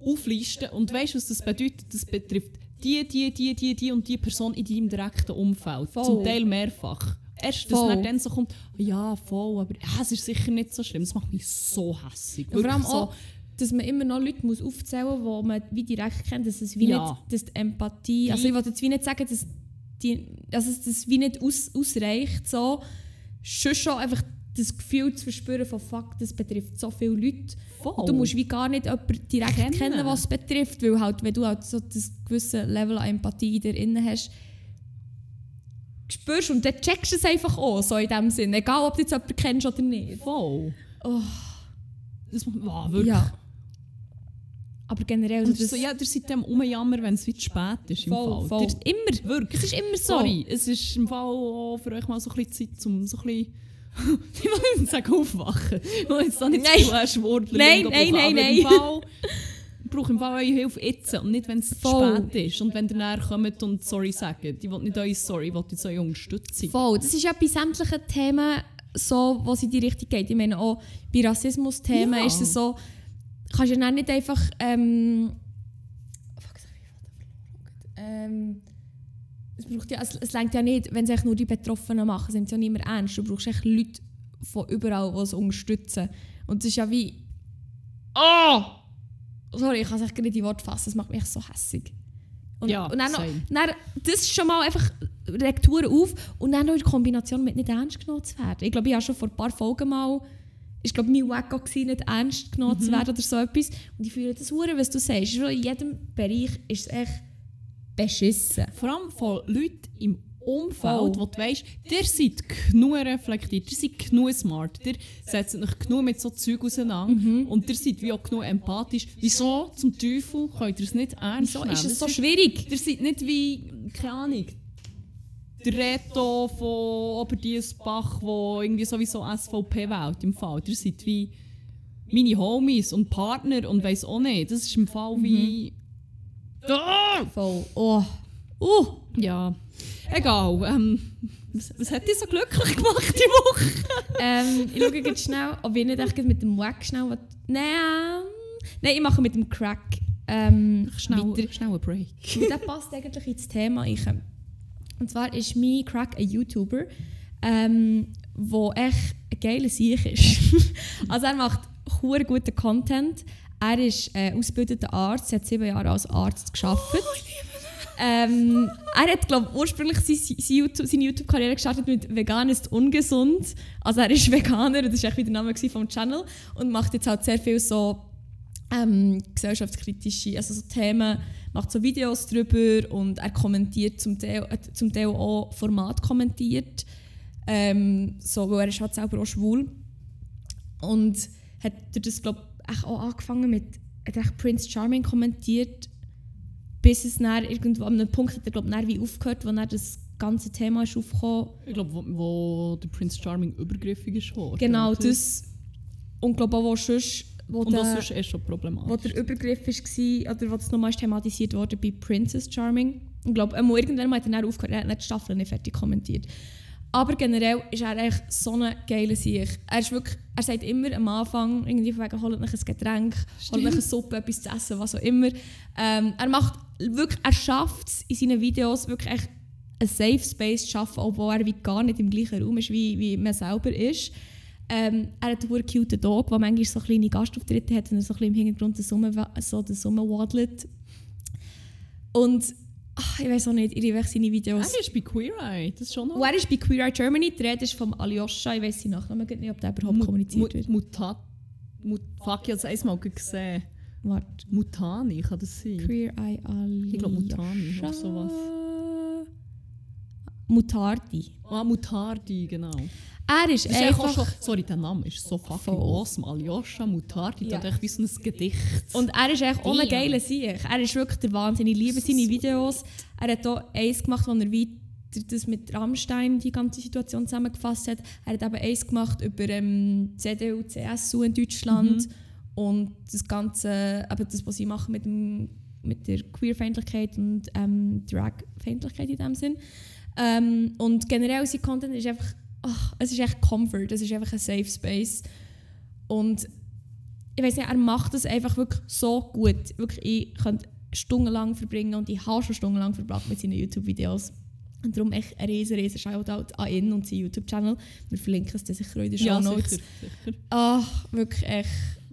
auflisten. Und weißt du, was das bedeutet? Das betrifft die, die, die, die, die und die Person in deinem direkten Umfeld.
Voll.
Zum Teil mehrfach. Erst, dass
Voll.
dann, so kommt, ja, voll, aber ja, es ist sicher nicht so schlimm. Das macht mich so hässlich.
Vor allem
so,
auch, dass man immer noch Leute muss aufzählen muss, die man wie direkt kennt, dass es wie
Ja.
nicht, dass die Empathie, also ich wollte jetzt wie nicht sagen, dass, die, dass es das wie nicht aus, ausreicht, so, schon schon einfach das Gefühl zu verspüren von «Fuck, das betrifft so viele Leute».
Voll.
Und du musst wie gar nicht jemanden direkt
Kennen.
kennen, was es betrifft, weil halt, wenn du halt so das gewisse Level an Empathie in dir inne hast, spürst und dann checkst du es einfach auch, so in dem Sinn. Egal, ob du jetzt jemanden kennst oder nicht.
Voll.
Oh,
Das macht wow, wirklich.
ja. Aber generell...
Und
Also
das, so, ja, der seid dem umjammer, wenn es weit spät ist. Im
voll,
Fall.
voll. Immer.
Wirklich.
Es ist immer so.
Sorry, es ist im Fall auch für euch mal so ein bisschen Zeit, um so ein bisschen. ich will nicht sagen aufwachen. Ich will jetzt da nicht
Nein.
zu äh, Schwurbler
Nein, nein, nein, nein.
Im Fall, ich brauche im Fall eure Hilfe jetzt und nicht, wenn es zu spät ist. Und wenn ihr näher kommt und sorry sagt. Ich will nicht eure Sorry, ich will jetzt eure Unterstützung.
Voll. Das ist ja bei sämtlichen Themen so, wo es in die Richtung geht. Ich meine, auch bei Rassismus-Themen
Ja.
ist es so, kannst du ja dann nicht einfach. Ähm, ähm, es braucht ja, es, es lenkt ja nicht, wenn es nur die Betroffenen machen, es nimmt ja nicht mehr ernst. Du brauchst echt Leute von überall, die es unterstützen. Und es ist ja wie. Oh! Sorry, ich kann es echt nicht in die Worte fassen, das macht mich echt so hässig. Und,
Ja,
und dann, noch, dann, das ist schon mal einfach Lekturen auf und dann noch in Kombination mit nicht ernst genommen zu werden. Ich glaube, ich habe schon vor ein paar Folgen mal, ich glaube, mein Wacko war nicht ernst genommen
Mhm.
zu werden oder so etwas. Und ich fühle das hure, was du sagst. In jedem Bereich ist es echt beschissen.
Vor allem von Leuten im Umfeld,
Voll.
wo du weißt, ihr seid genug reflektiert, ihr seid genug smart, ihr setzt euch genug mit so Zeug auseinander
Mhm.
und ihr seid wie auch genug empathisch. Wieso zum Teufel könnt ihr es nicht ernst
Wieso
nehmen?
ist es so schwierig?
Ihr seid nicht wie, keine Ahnung, der Reto von Oberdiesbach, der irgendwie sowieso SVP wählt im Fall. Ihr seid wie meine Homies und Partner und weiss auch nicht. Das ist im Fall wie... Ah!
Voll. Oh. Uh.
Ja, egal. Ähm, was, was hat dich so glücklich gemacht die Woche?
ähm, ich schaue jetzt schnell, ob ich nicht echt mit dem Wack schnell... was- Nein, ähm, nein, ich mache mit dem Crack ähm, weiter.
schnell ein Break.
Und das passt eigentlich ins Thema. Ich, und zwar ist mein Crack ein YouTuber, ähm, wo echt ein geiler Sieg ist. also er macht hure guten Content. Er ist äh, ausgebildeter Arzt, er hat sieben Jahre als Arzt geschafft. ähm, er hat, glaube ursprünglich seine, seine YouTube- seine YouTube-Karriere gestartet mit «Vegan ist ungesund». Also er ist Veganer, das war der Name vom Channel. Und macht jetzt halt sehr viel so ähm, gesellschaftskritische also so Themen, macht so Videos drüber und er kommentiert zum Teil, äh, zum Teil auch Format kommentiert. Ähm, so, weil er ist halt selber auch schwul. Und hat durch das, glaube ich, auch angefangen mit, hat Prince Charming kommentiert, bis es dann irgendwo an einem Punkt hat er, glaube ich, wie aufgehört, wo dann das ganze Thema ist aufgekommen.
Ich glaube, wo, wo der Prince Charming übergriffig ist worden.
Genau, das. Und glaube auch, wo sonst, wo
Und das ist eh schon problematisch.
wo der Übergriff war, oder wo das nochmal thematisiert wurde bei Princess Charming. Ich glaube, ähm, irgendwann hat er dann aufgehört, er hat nicht die Staffel nicht fertig kommentiert. Aber generell ist er echt so ein geiler Sieg. Er, ist wirklich, er sagt immer am Anfang, irgendwie von wegen, holt euch ein Getränk, holt euch eine Suppe, etwas zu essen, was auch immer. Ähm, er macht wirklich, er schafft es in seinen Videos wirklich echt einen Safe Space zu schaffen, obwohl er wie gar nicht im gleichen Raum ist, wie, wie man selber ist. Ähm, er hat einen cute Dog, der manchmal so kleine Gastauftritte hat und er so ein bisschen im Hintergrund so den Sommer waddelt. Und ach, ich weiß auch nicht, ich echt seine Videos.
Er ist bei Queer Eye, das ist schon noch...
Und er ist bei Queer Eye Germany, die Rede ist vom Alyosha, ich weiß seinen Nachnamen nicht, ob der überhaupt kommuniziert wird.
Mutat... Mut, fuck, ich habe es einmal gesehen.
Warte,
Mutani, kann das sein?
Queer Eye Alyosha.
Ich glaube Mutani oder sowas.
Mutardi.
Ah, Mutardi, genau.
Er ist
ist einfach... Schon, sorry, der Name ist so fucking
Voll.
awesome. Alyosha Mutardi,
Ja.
das ist echt wie so ein Gedicht.
Und er ist echt ohne geile Sieg. Er ist wirklich der Wahnsinn. Ich liebe seine Videos. Er hat auch eins gemacht, wo er wie das mit Rammstein die ganze Situation zusammengefasst hat. Er hat eben eins gemacht über ähm, CDU, CSU in Deutschland und das Ganze, eben das, was sie machen mit, dem, mit der Queerfeindlichkeit und ähm, Dragfeindlichkeit in dem Sinn. Ähm, und generell sein Content ist einfach, ach, es ist echt Comfort, es ist einfach ein Safe Space. Und ich weiß nicht, er macht es einfach wirklich so gut. Wirklich, ich könnte stundenlang verbringen und ich habe schon stundenlang verbracht mit seinen YouTube-Videos. Und darum echt ein riesen, riesen Shoutout an ihn und seinen YouTube-Channel. Wir verlinken es dann sicher in den Show
Ja,
Notes.
sicher, sicher.
Ach, wirklich echt.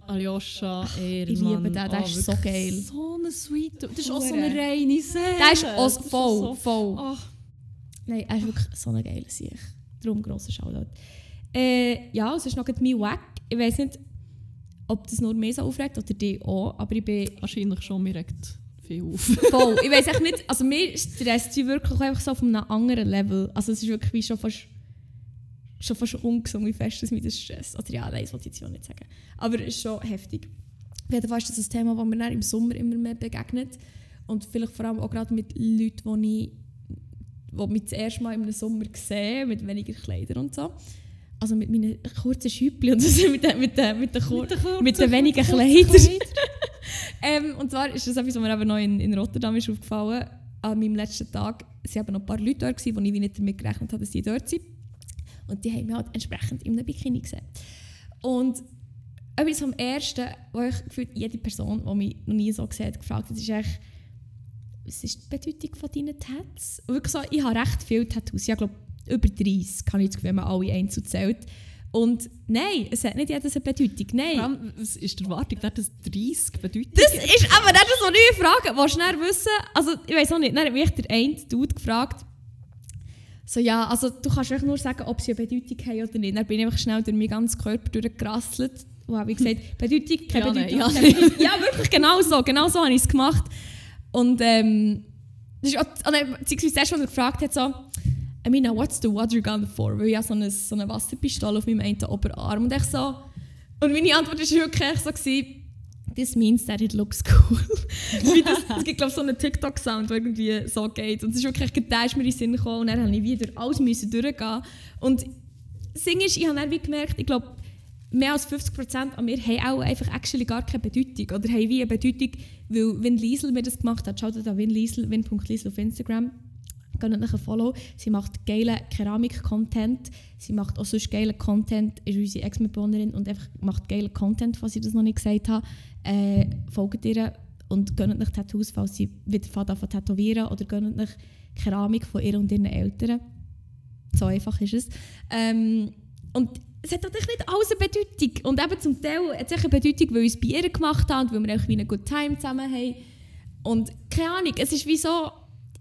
Alyosha, Ehrmann.
ich liebe den, der
Ah,
ist so geil.
So eine sweet... Das ist auch so eine reine Seele.
Der ist auch
Das
voll, voll.
Ach,
Nein, er ist wirklich so ein geiler Sieg. Darum grosser Shoutout. Äh, ja, es ist noch mein Wack. Ich weiß nicht, ob das nur mehr so aufregt oder die auch, aber ich bin
Wahrscheinlich schon, mir regt viel auf.
voll. ich weiß echt nicht, also mir stresst sie wirklich einfach so auf einem anderen Level. Also es ist wirklich wie schon fast schon fast ungesund, wie fest es mich das stresst. Oder ja, nein, das wollte ich jetzt ja nicht sagen. Aber es ist schon heftig. Auf jeden Fall ist das ein Thema, das mir dann im Sommer immer mehr begegnet. Und vielleicht vor allem auch gerade mit Leuten, die ich die mich das erste Mal im Sommer sehe, mit weniger Kleidern und so. Also mit meinen kurzen Schüppli und so, mit den, mit den, mit den, kur mit den wenigen Kleidern. ähm, und zwar ist das etwas, was mir eben noch in, in Rotterdam ist aufgefallen. An meinem letzten Tag waren noch ein paar Leute dort, gewesen, wo ich nicht damit gerechnet habe, dass die dort sind. Und die haben mich halt entsprechend in einem Bikini gesehen. Und etwas vom Ersten, wo ich gefühlt jede Person, die mich noch nie so gesehen hat, gefragt hat, ist eigentlich, was ist die Bedeutung von deinen Tats? Und wirklich so, ich habe recht viele Tattoos. Ich glaube, über 30 kann ich Gefühl, wenn man alle einzeln zählt. Und nein, es hat nicht jedes eine Bedeutung. Nein.
Allem, was ist die Erwartung, dass das 30 bedeutet?
Das ist aber ist so eine neue Frage. Willst du schnell wissen? Also, ich weiß auch nicht. Dann hat mich der eine Dude gefragt, so, ja, also du kannst echt nur sagen, ob sie eine Bedeutung haben oder nicht. Dann bin ich einfach schnell durch meinen ganzen Körper durchgerasselt und habe gesagt, Bedeutung, keine
Ja,
Bedeutung,
nein, ja.
Ja, wirklich, genau so. Genau so habe ich es gemacht. Und ähm, das ist auch, beziehungsweise das erste, was er gefragt hat, so, I mean, what's the water gun for? Weil ich habe so eine, so eine Wasserpistole auf meinem einen Oberarm und ich so... Und meine Antwort war wirklich so, gewesen, this means that it looks cool. Das, es gibt glaube so einen TikTok-Sound, der irgendwie so geht. Und es ist wirklich, der ist mir in den Sinn gekommen und dann musste ich wieder alles müssen durchgehen. Und das Ding ist, ich habe dann gemerkt, ich glaube, mehr als 50% an mir haben auch einfach actually gar keine Bedeutung. Oder haben wie eine Bedeutung, weil Win Liesel mir das gemacht hat. Schaut an Win Liesel, win.liesel auf Instagram. Geht nicht ein Follow. Sie macht geile Keramik-Content. Sie macht auch sonst geile Content. Ist unsere Ex-Mitbewohnerin und einfach macht geile Content, falls ich das noch nicht gesagt habe. Äh, folgt ihr und gönnt euch Tattoos, falls sie wieder von tätowieren oder gönnt euch Keramik von ihr und ihren Eltern. So einfach ist es. Ähm, und es hat natürlich nicht alles eine Bedeutung. Und eben zum Teil hat es eine Bedeutung, weil wir es bei ihr gemacht haben und weil wir auch wie eine gute Time zusammen haben. Und keine Ahnung, es ist wie so,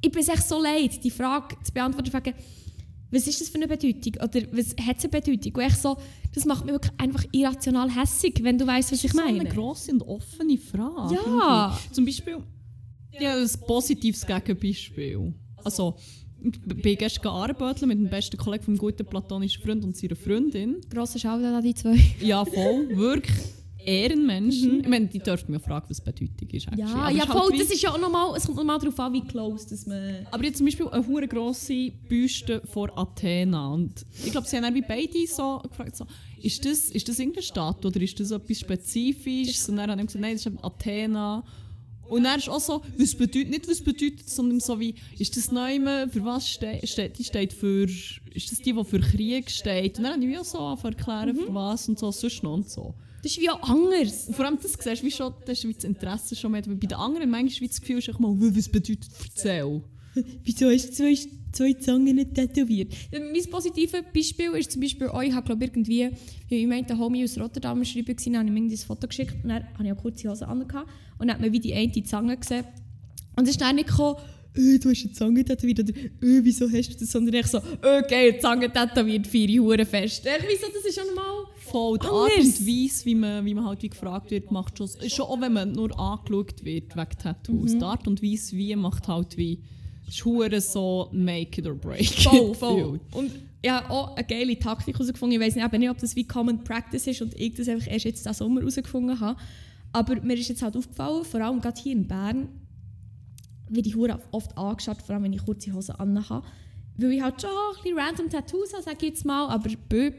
ich bin es echt so leid, die Frage zu beantworten, fragen, was ist das für eine Bedeutung? Oder was hat es eine Bedeutung? Und echt so, das macht mich wirklich einfach irrational hässig, wenn du weißt, was ich
Das ist so
meine.
eine grosse und offene Frage.
Ja.
Zum Beispiel, ja, ein positives Gegenbeispiel. Also, bin gestern arbeiten mit dem besten Kollegen vom guten platonischen Freund und seiner Freundin.
Grosser Shoutout an die zwei.
Ja, voll, wirklich Ehrenmenschen. Ich meine, die dürfen mich fragen, was Bedeutung ist. actually.
Ja,
Aber
ja
halt
voll,
wie-
das ist ja auch nochmal, es kommt nochmal darauf an, wie close dass man...
Aber jetzt zum Beispiel eine hure grosse Büste vor Athena. Und ich glaube, sie haben wie beide so gefragt, so, ist, das, ist das irgendeine Stadt oder ist das etwas Spezifisches? Und dann haben sie gesagt, nein, das ist Athena. Und dann ist auch so, was bedeutet, nicht was bedeutet, sondern so wie, ist das Neume, für was steht, steht, die steht für, ist das die, die für Krieg steht? Und dann habe ich wie auch so angefangen erklären, für was und so, sonst noch und so.
Das ist wie auch anders.
Und vor allem, das siehst du, wie schon, das ist wie das Interesse schon mehr, weil bei den anderen manchmal wie das Gefühl ist, mal, was bedeutet erzähl.
Wieso du zwei, zwei Zangen nicht tätowiert? Ja, mein positives Beispiel ist zum Beispiel, oh, ich habe glaube irgendwie, wie ich meinte, ein Homie aus Rotterdam geschrieben, dann habe ich ihm das Foto geschickt und dann habe ich auch kurze Hose an und dann hat man wie die eine Zange gesehen. Und es ist dann nicht gekommen, äh, du hast eine Zange tätowiert oder äh, wieso hast du das, sondern ich so, äh, geil, Zange tätowiert, feiere Hure fest. Äh, wieso, das ist schon mal...
Voll, die
Anders.
Art und Weise, wie man, wie man halt wie gefragt wird, macht schon, schon auch wenn man nur angeschaut wird wegen Tattoos.
Mhm.
Die Art und Weise, wie macht halt wie, ist hure so make it or break
Voll,
it
voll. Und ja, auch eine geile Taktik herausgefunden. Ich weiß nicht, nicht, ob das wie Common Practice ist und ich das einfach erst jetzt diesen Sommer herausgefunden habe. Aber mir ist jetzt halt aufgefallen, vor allem gerade hier in Bern, wie die Hure oft angeschaut, vor allem wenn ich kurze Hosen anhabe. Weil ich halt schon ein bisschen random Tattoos habe, sage ich jetzt mal, aber bö,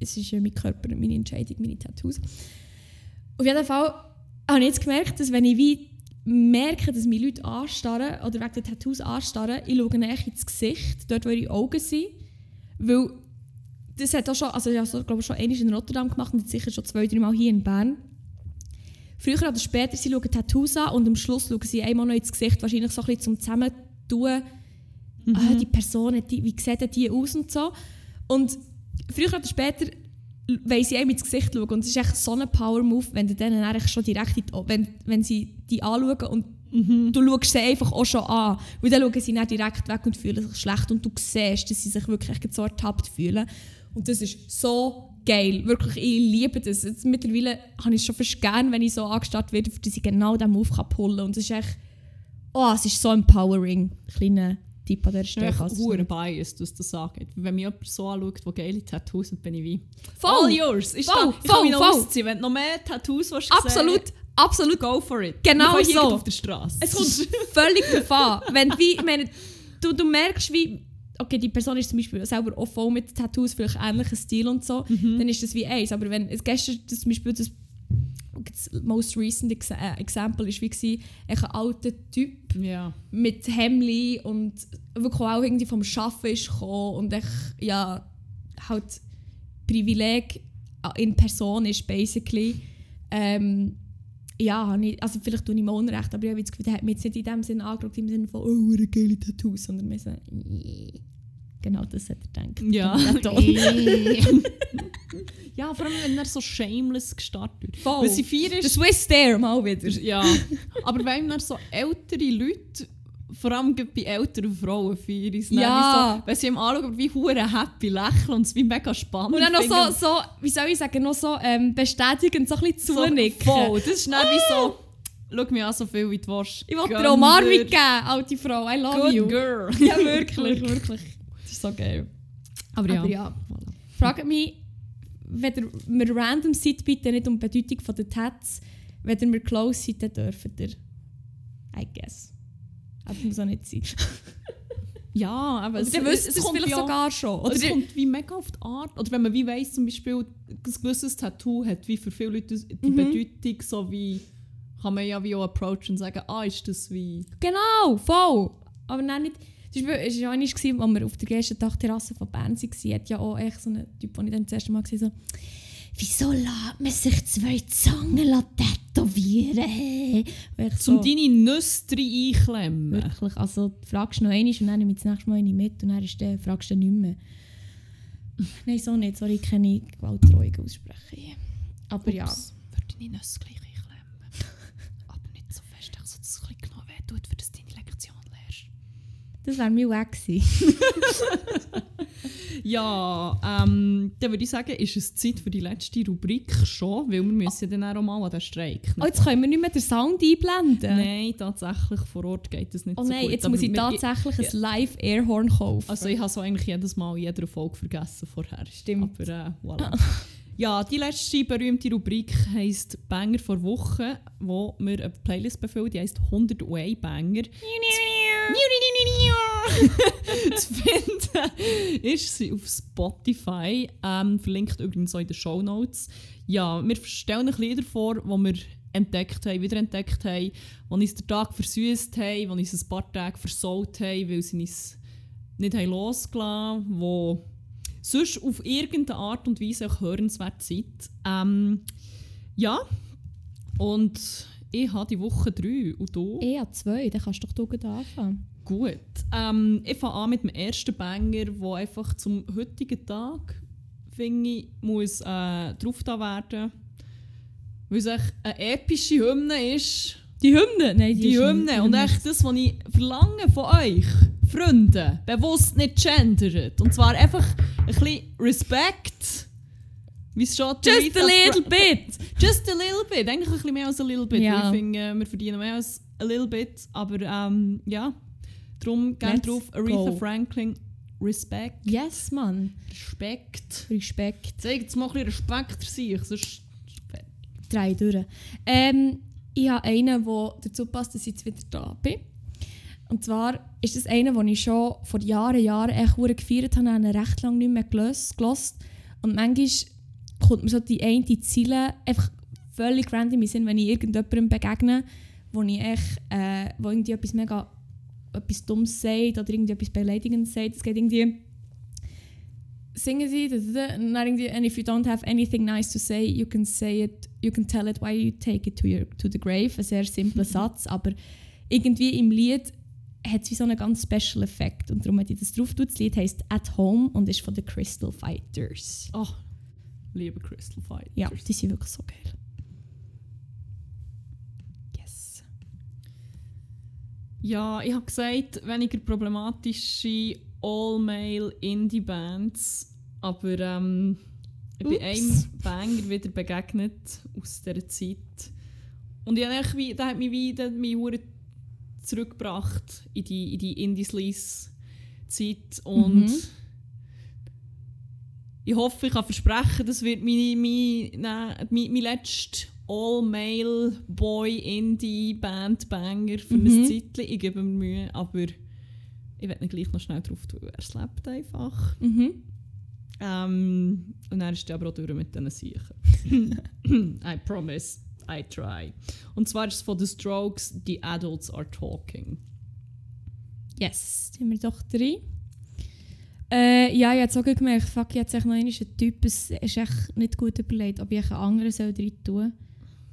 es ist ja mein Körper und meine Entscheidung, meine Tattoos. Auf jeden Fall habe ich jetzt gemerkt, dass wenn ich wie merke, dass mich Leute anstarren oder wegen den Tattoos anstarren, ich schaue echt ins Gesicht, dort wo ihre Augen sind. Weil das hat auch schon, also ich habe es glaube ich schon einmal in Rotterdam gemacht und jetzt sicher schon zwei, drei Mal hier in Bern. Früher oder später, sie schauen Tattoos an und am Schluss schauen sie einmal noch ins Gesicht, wahrscheinlich so ein bisschen zum Zusammentun. Ah, die Person, die, wie sieht die aus und so. Und früher oder später wollen sie einem ins Gesicht schauen und es ist echt so ein Power-Move, wenn du denen eigentlich schon direkt die, wenn, wenn sie die anschauen und
Mhm.
du schaust sie einfach auch schon an. Und dann schauen sie nicht direkt weg und fühlen sich schlecht. Und du siehst, dass sie sich wirklich so ertappt fühlen. Und das ist so geil. Wirklich, ich liebe das. Jetzt, mittlerweile habe ich es schon fast gern, wenn ich so angestartet werde, dass ich genau diesen Move kann pullen kann. Und es ist echt... Oh, es ist so empowering. Kleiner Tipp an der
Ich
Stelle.
bin
es
hure
nicht-
biased, was das sagt. Wenn mich jemand so anschaut, der geile Tattoos hat, bin ich wie...
Voll.
All yours! Ist
Voll,
da, ich kann mich noch
voll,
ausziehen. Wenn du noch mehr Tattoos willst
Absolut,
sehen,
absolut.
go for it.
Genau so.
auf der Straße.
Es kommt völlig drauf an. Wenn du wie, ich meine, du, du merkst, wie, okay, die Person ist zum Beispiel selber auch voll mit Tattoos, vielleicht ähnlichen Stil und so, dann ist das wie eins. Aber wenn, es gestern das zum Beispiel das, das most recent ex äh, Example ist wie ein alter Typ
ja.
mit Hemli und wirklich auch irgendwie vom Schaffen ist gekommen und echt, ja, halt Privileg in Person ist, basically. Ähm, ja, ich, also vielleicht tue ich mir Unrecht, aber ich habe das Gefühl, der hat mich jetzt nicht in dem Sinne angeschaut, im Sinne von, oh, eine geile Tattoos, sondern mehr so. Genau das hat er gedacht.
Ja.
Der Ton.
ja, vor allem, wenn er so shameless gestartet wird.
Voll.
Weil sie vier
Der
ist...
Swiss Dare mal wieder.
Ja. Aber wenn dann so ältere Leute... Vor allem bei älteren Frauen feiern dann
Ja.
so, wenn sie ihm anschauen, wie hure happy lächeln und es wie mega spannend
Und dann noch
finden.
so, so, wie soll ich sagen, noch so ähm, bestätigend, so ein bisschen
So
zunicken.
Voll, das ist dann wie so... Schau mich an, so viel wie du willst.
Ich wollte dir Umarmung
dir.
geben, alte Frau. I love
Good
you.
girl.
Ja, wirklich, wirklich.
Ist so geil. Aber ja.
Aber ja. Fragt mich, wenn ihr mir random seid, bitte nicht um die Bedeutung von den Tats. Wenn ihr mir close seid, dann dürft ihr. I guess. Aber muss auch nicht sein.
Ja, aber es,
ihr es
kommt
vielleicht
ja,
sogar schon.
Oder es kommt wie mega auf die Art. Oder wenn man wie weiss, zum Beispiel, ein gewisses Tattoo hat wie für viele Leute die
Mhm.
Bedeutung, so wie kann man ja wie auch approachen und sagen, ah, ist das wie...
Genau, voll. Aber nein, nicht. Zum Beispiel, es war ja einmal, als wir auf der ersten Dachterrasse von Bern waren, hat ja auch echt so ein Typ, den ich dann das erste Mal gesehen habe, so «Wieso lässt man sich zwei Zangen tätowieren?» so,
deine Nüsse rein einklemmen.
Wirklich, also du fragst noch einmal und dann nehme ich das nächste Mal eine mit und dann ist der, fragst du nicht mehr. Nein, so nicht. Sorry, ich kann nicht Gewaltdrohung aussprechen. Aber ja.
Ups, Würde deine Nüsse gleich einklemmen. aber nicht so fest, dass es ein bisschen genau wehtut, für das du deine Lektion lernst.
Das wäre mir wack gewesen.
Ja, ähm, dann würde ich sagen, ist es Zeit für die letzte Rubrik schon, weil wir müssen ja dann auch mal an den Streik.
Oh, jetzt können wir nicht mehr den Sound einblenden.
Nein, tatsächlich, vor Ort geht das nicht
Oh
so
nein,
gut.
jetzt
aber
muss ich tatsächlich ein Live-Airhorn kaufen.
Also ich habe so eigentlich jedes Mal in jeder Folge vergessen vorher.
Stimmt.
Aber äh, voilà. ja, die letzte berühmte Rubrik heisst Banger vor Woche, wo wir eine Playlist befüllen, die heisst 100 Way Banger. zu finden ist sie auf Spotify, ähm, verlinkt übrigens auch in den Show Notes. Ja, wir stellen euch Lieder vor, die wir entdeckt haben, wieder entdeckt haben, die uns den Tag versüßt haben, die uns ein paar Tage versaut haben, weil sie uns nicht losgelassen haben, die sonst auf irgendeine Art und Weise auch hörenswert sind. Ähm, ja, und ich habe die Woche drei und du?
Eh, an zwei, dann kannst du doch du anfangen.
Gut. Ähm, ich fange an mit dem ersten Banger, der einfach zum heutigen Tag, finde ich, muss äh, drauf da werden. Weil es echt eine epische Hymne ist.
Die Hymne? Nein,
Die
ist
Hymne.
nicht-
Und echt das, was ich verlange von euch, Freunde, bewusst nicht gendert. Und zwar einfach ein bisschen Respekt. Wie es die
Just a little bit!
Just a little bit. Eigentlich ein bisschen mehr als a little bit.
Ja.
Ich finde, äh, wir verdienen mehr als a little bit. Aber ähm, ja, darum gerne drauf. Aretha
go.
Franklin, Respekt.
Yes, Mann.
Respekt.
Respekt.
Zeig jetzt mal ein bisschen Respekt für sich. Sonst
Drei durch. Ähm, ich habe einen, der dazu passt, dass ich jetzt wieder da bin. Und zwar ist das einer, den ich schon vor Jahren, Jahren echt gefeiert habe, habe recht lange nicht mehr gelöst. Und manchmal kommt mir so die eine Ziele einfach völlig random Sinn, wenn ich irgendjemandem begegne, wo ich echt, äh, wo irgendwie etwas mega etwas Dummes sagt oder irgendwie etwas Beleidigendes sagt. Es geht irgendwie singen sie da, da, da, und dann irgendwie, and if you don't have anything nice to say, you can say it, you can tell it why you take it to, your, to the grave. Ein sehr simpler Satz, aber irgendwie im Lied hat es wie so einen ganz special Effekt und darum hat ich das drauf tut. Das Lied heisst At Home und ist von den Crystal Fighters.
Oh, liebe Crystal Fighters.
Ja, die sind wirklich so geil.
Yes. Ja, ich habe gesagt, weniger problematische All-Male-Indie-Bands. Aber ähm, ich bin einem Banger wieder begegnet aus dieser Zeit. Und ich habe wie, der hat mich wie der hat mich zurückgebracht in die, in die Indie-Sleaze-Zeit. Und
Mhm.
Ich hoffe, ich kann versprechen, das wird meine, meine, nein, mein, mein letzter All-Male-Boy-Indie-Band-Banger für
Mhm.
ein Zeitchen. Ich gebe mir Mühe, aber ich werde nicht gleich noch schnell drauf tun, er slappt einfach.
Mhm.
Ähm, und dann ist er aber auch durch mit diesen Siechen. I promise, I try. Und zwar ist es von The Strokes «The Adults Are Talking».
Yes, sind wir doch drin. Äh, ja, ich habe auch gemerkt, fuck, jetzt noch einmal ein Typ, es ist echt nicht gut überlegt, ob ich einen anderen soll drin tun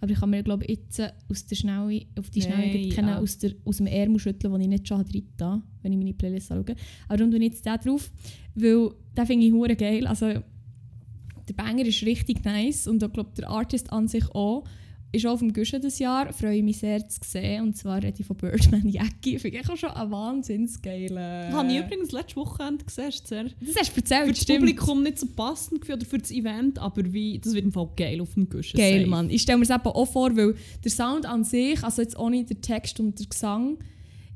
Aber ich kann mir, glaube jetzt aus der Schnelle, auf die Schnelle nee, kennen,
ja.
aus, der, aus dem Ärmel schütteln, den ich nicht schon drin habe, wenn ich meine Playlist anschaue. Aber darum tue ich jetzt den drauf, weil den finde ich hure geil. Also, der Banger ist richtig nice und ich glaube, der Artist an sich auch. Ist auch auf dem Guschen dieses Jahr, freue ich mich sehr zu sehen. Und zwar rede ich von Birdman Jackie. Finde ich auch schon ein wahnsinnsgeiler...
Das habe ich übrigens letztes Wochenende gesehen. ist sehr
Das hast du erzählt,
für das
stimmt.
Publikum nicht so passend gewesen, oder für das Event, aber wie, das wird im Fall geil auf dem Guschen.
Geil,
safe.
Mann. Ich stelle mir es eben auch vor, weil der Sound an sich, also jetzt ohne den Text und der Gesang,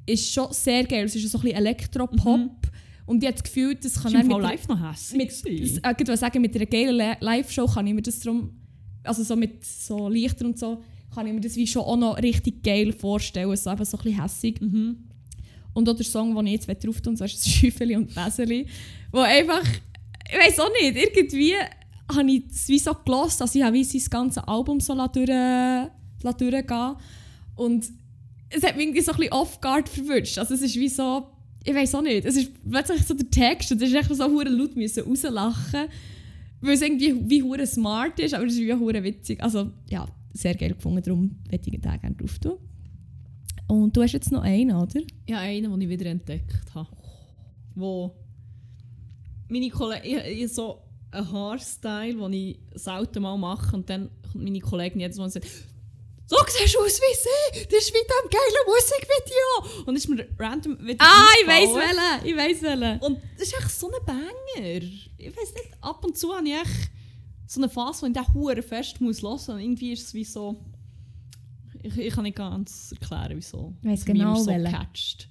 ist schon sehr geil. Es ist so ein bisschen Elektropop. Und ich habe das Gefühl, das kann
Ist
dann
Fall
mit,
live noch hässlich
mit, das, äh, ich würde sagen, mit einer geilen Le- Live-Show kann ich mir das drum, also so mit so Lichtern und so, kann ich mir das wie schon auch noch richtig geil vorstellen. So eben so ein bisschen hässig.
Mhm.
Und auch der Song, den ich jetzt drauf tun so ist das «Schäufeli und Bäseli», wo einfach, ich weiß auch nicht, irgendwie habe ich es wie so gelost, dass ich habe wie sein ganzes Album so durch, durchgehen Und es hat mich irgendwie so ein bisschen off-guard verwünscht. Also es ist wie so, ich weiß auch nicht, es ist plötzlich so der Text und es ist echt so hure laut müssen rauslachen, weil es irgendwie wie hure smart ist, aber es ist wie hure witzig. Also ja, sehr geil gefunden, darum möchte ich den gerne drauf tun. Und du hast jetzt noch einen, oder?
Ja, einen, den ich wieder entdeckt habe. Wo meine Kollegen, so einen Haarstyle, den ich selten mal mache und dann kommt meine Kollegin jedes Mal und sagt, so siehst du aus wie sie, das ist wie diesem geilen Musikvideo. Und ist mir random wieder
Ah, ich weiss welchen, ich weiss welchen.
Und das ist echt so ein Banger. Ich weiß nicht, ab und zu habe ich echt so eine Phase, wo ich den Huren fest muss hören. Und irgendwie ist es wie so... Ich, ich kann nicht ganz erklären, wieso.
Ich weiss genau
so
welchen.
catcht.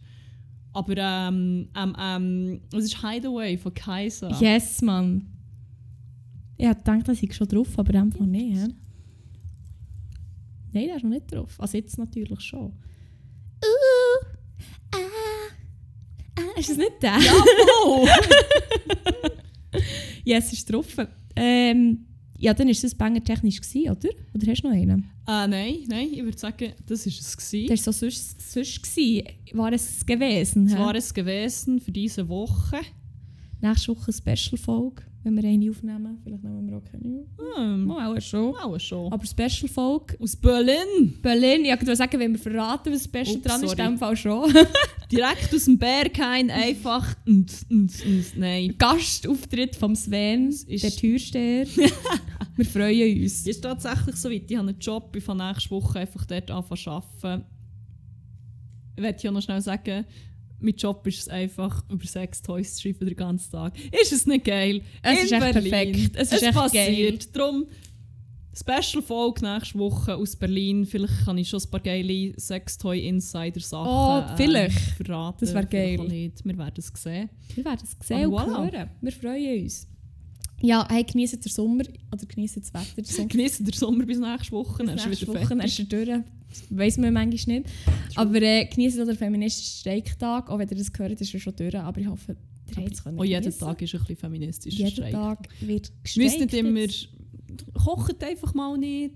Aber ähm, ähm, ähm, es ist Hideaway von Kaiser.
Yes, Mann. Ich hätte gedacht, das sei schon drauf, aber einfach nicht. Nein, der ist noch nicht drauf. Also jetzt natürlich schon. Uh, ah, ah. Ist das nicht der?
Ja, oh!
yes, ist drauf. Ähm, ja, dann war das Banger technisch, gewesen, oder? Oder hast du noch einen?
äh, nein, nein, ich würde sagen, das war es. Gewesen.
Der war so sonst, sonst gewesen. War es gewesen?
Das
hä?
war es gewesen für diese Woche.
Nächste Woche eine Special-Folge, wenn wir eine aufnehmen. Vielleicht nehmen wir auch keine auf.
Hm,
Mal auch schon.
auch schon.
Aber Special-Folge
Aus Berlin.
Berlin, ja, ich würde sagen, wenn wir verraten, was Special
Ups,
dran ist, in
sorry.
dem Fall schon.
Direkt aus dem Berghain einfach. Und, und, und, nein.
Gastauftritt vom Sven,
ist-
der Türsteher. wir freuen uns.
Ist tatsächlich so weit. Ich habe einen Job, ich fange nächste Woche einfach dort anfangen zu arbeiten. Ich möchte ja noch schnell sagen, mein Job ist es einfach, über Sex-Toys zu schreiben den ganzen Tag. Ist es nicht geil?
Es ist echt
Berlin.
perfekt. Es ist echt
passiert. Darum, Special-Folge nächste Woche aus Berlin. Vielleicht kann ich schon ein paar geile Sex-Toy-Insider-Sachen
Oh, vielleicht.
verraten.
Das wär geil.
Nicht. Wir werden es sehen.
Wir werden es sehen und
voilà.
hören. Wir freuen uns. Ja, hey, genießen den Sommer oder genießen das Wetter.
Genießen den Sommer bis nächste Woche. dann ist
nächste Woche
fertig.
ist er durch. Weiss man manchmal nicht. Aber äh, genießen den feministischen Streiktag. Auch wenn ihr das gehört, ist er schon durch. Aber ich hoffe, ihr habt es können
Oh, jeden
geniessen.
Tag ist ein bisschen feministisch.
Jeden Tag wird
Müsst nicht
gestreikt
immer. Kocht einfach mal nicht.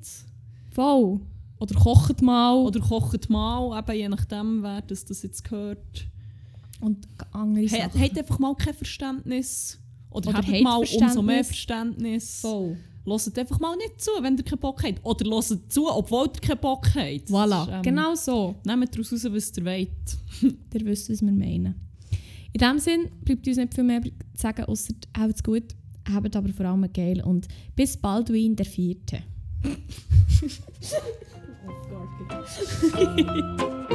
Voll. Oder kocht mal.
Oder kocht mal, eben je nachdem, wer das, das jetzt gehört.
und andere
He-
Sachen.
Habt einfach mal kein Verständnis. Oder,
Oder
habt mal umso mehr.
Verständnis. Voll.
Hört einfach mal nicht zu, wenn ihr keinen Bock habt. Oder hört zu, obwohl ihr keinen Bock habt.
Voilà,
ist, ähm,
genau so.
Nehmt daraus raus, was ihr wollt.
Ihr wisst, was wir meinen. In diesem Sinn bleibt uns nicht viel mehr zu sagen, außer habt's gut, habt aber vor allem geil und bis Baldwin der Vierte.
Oh.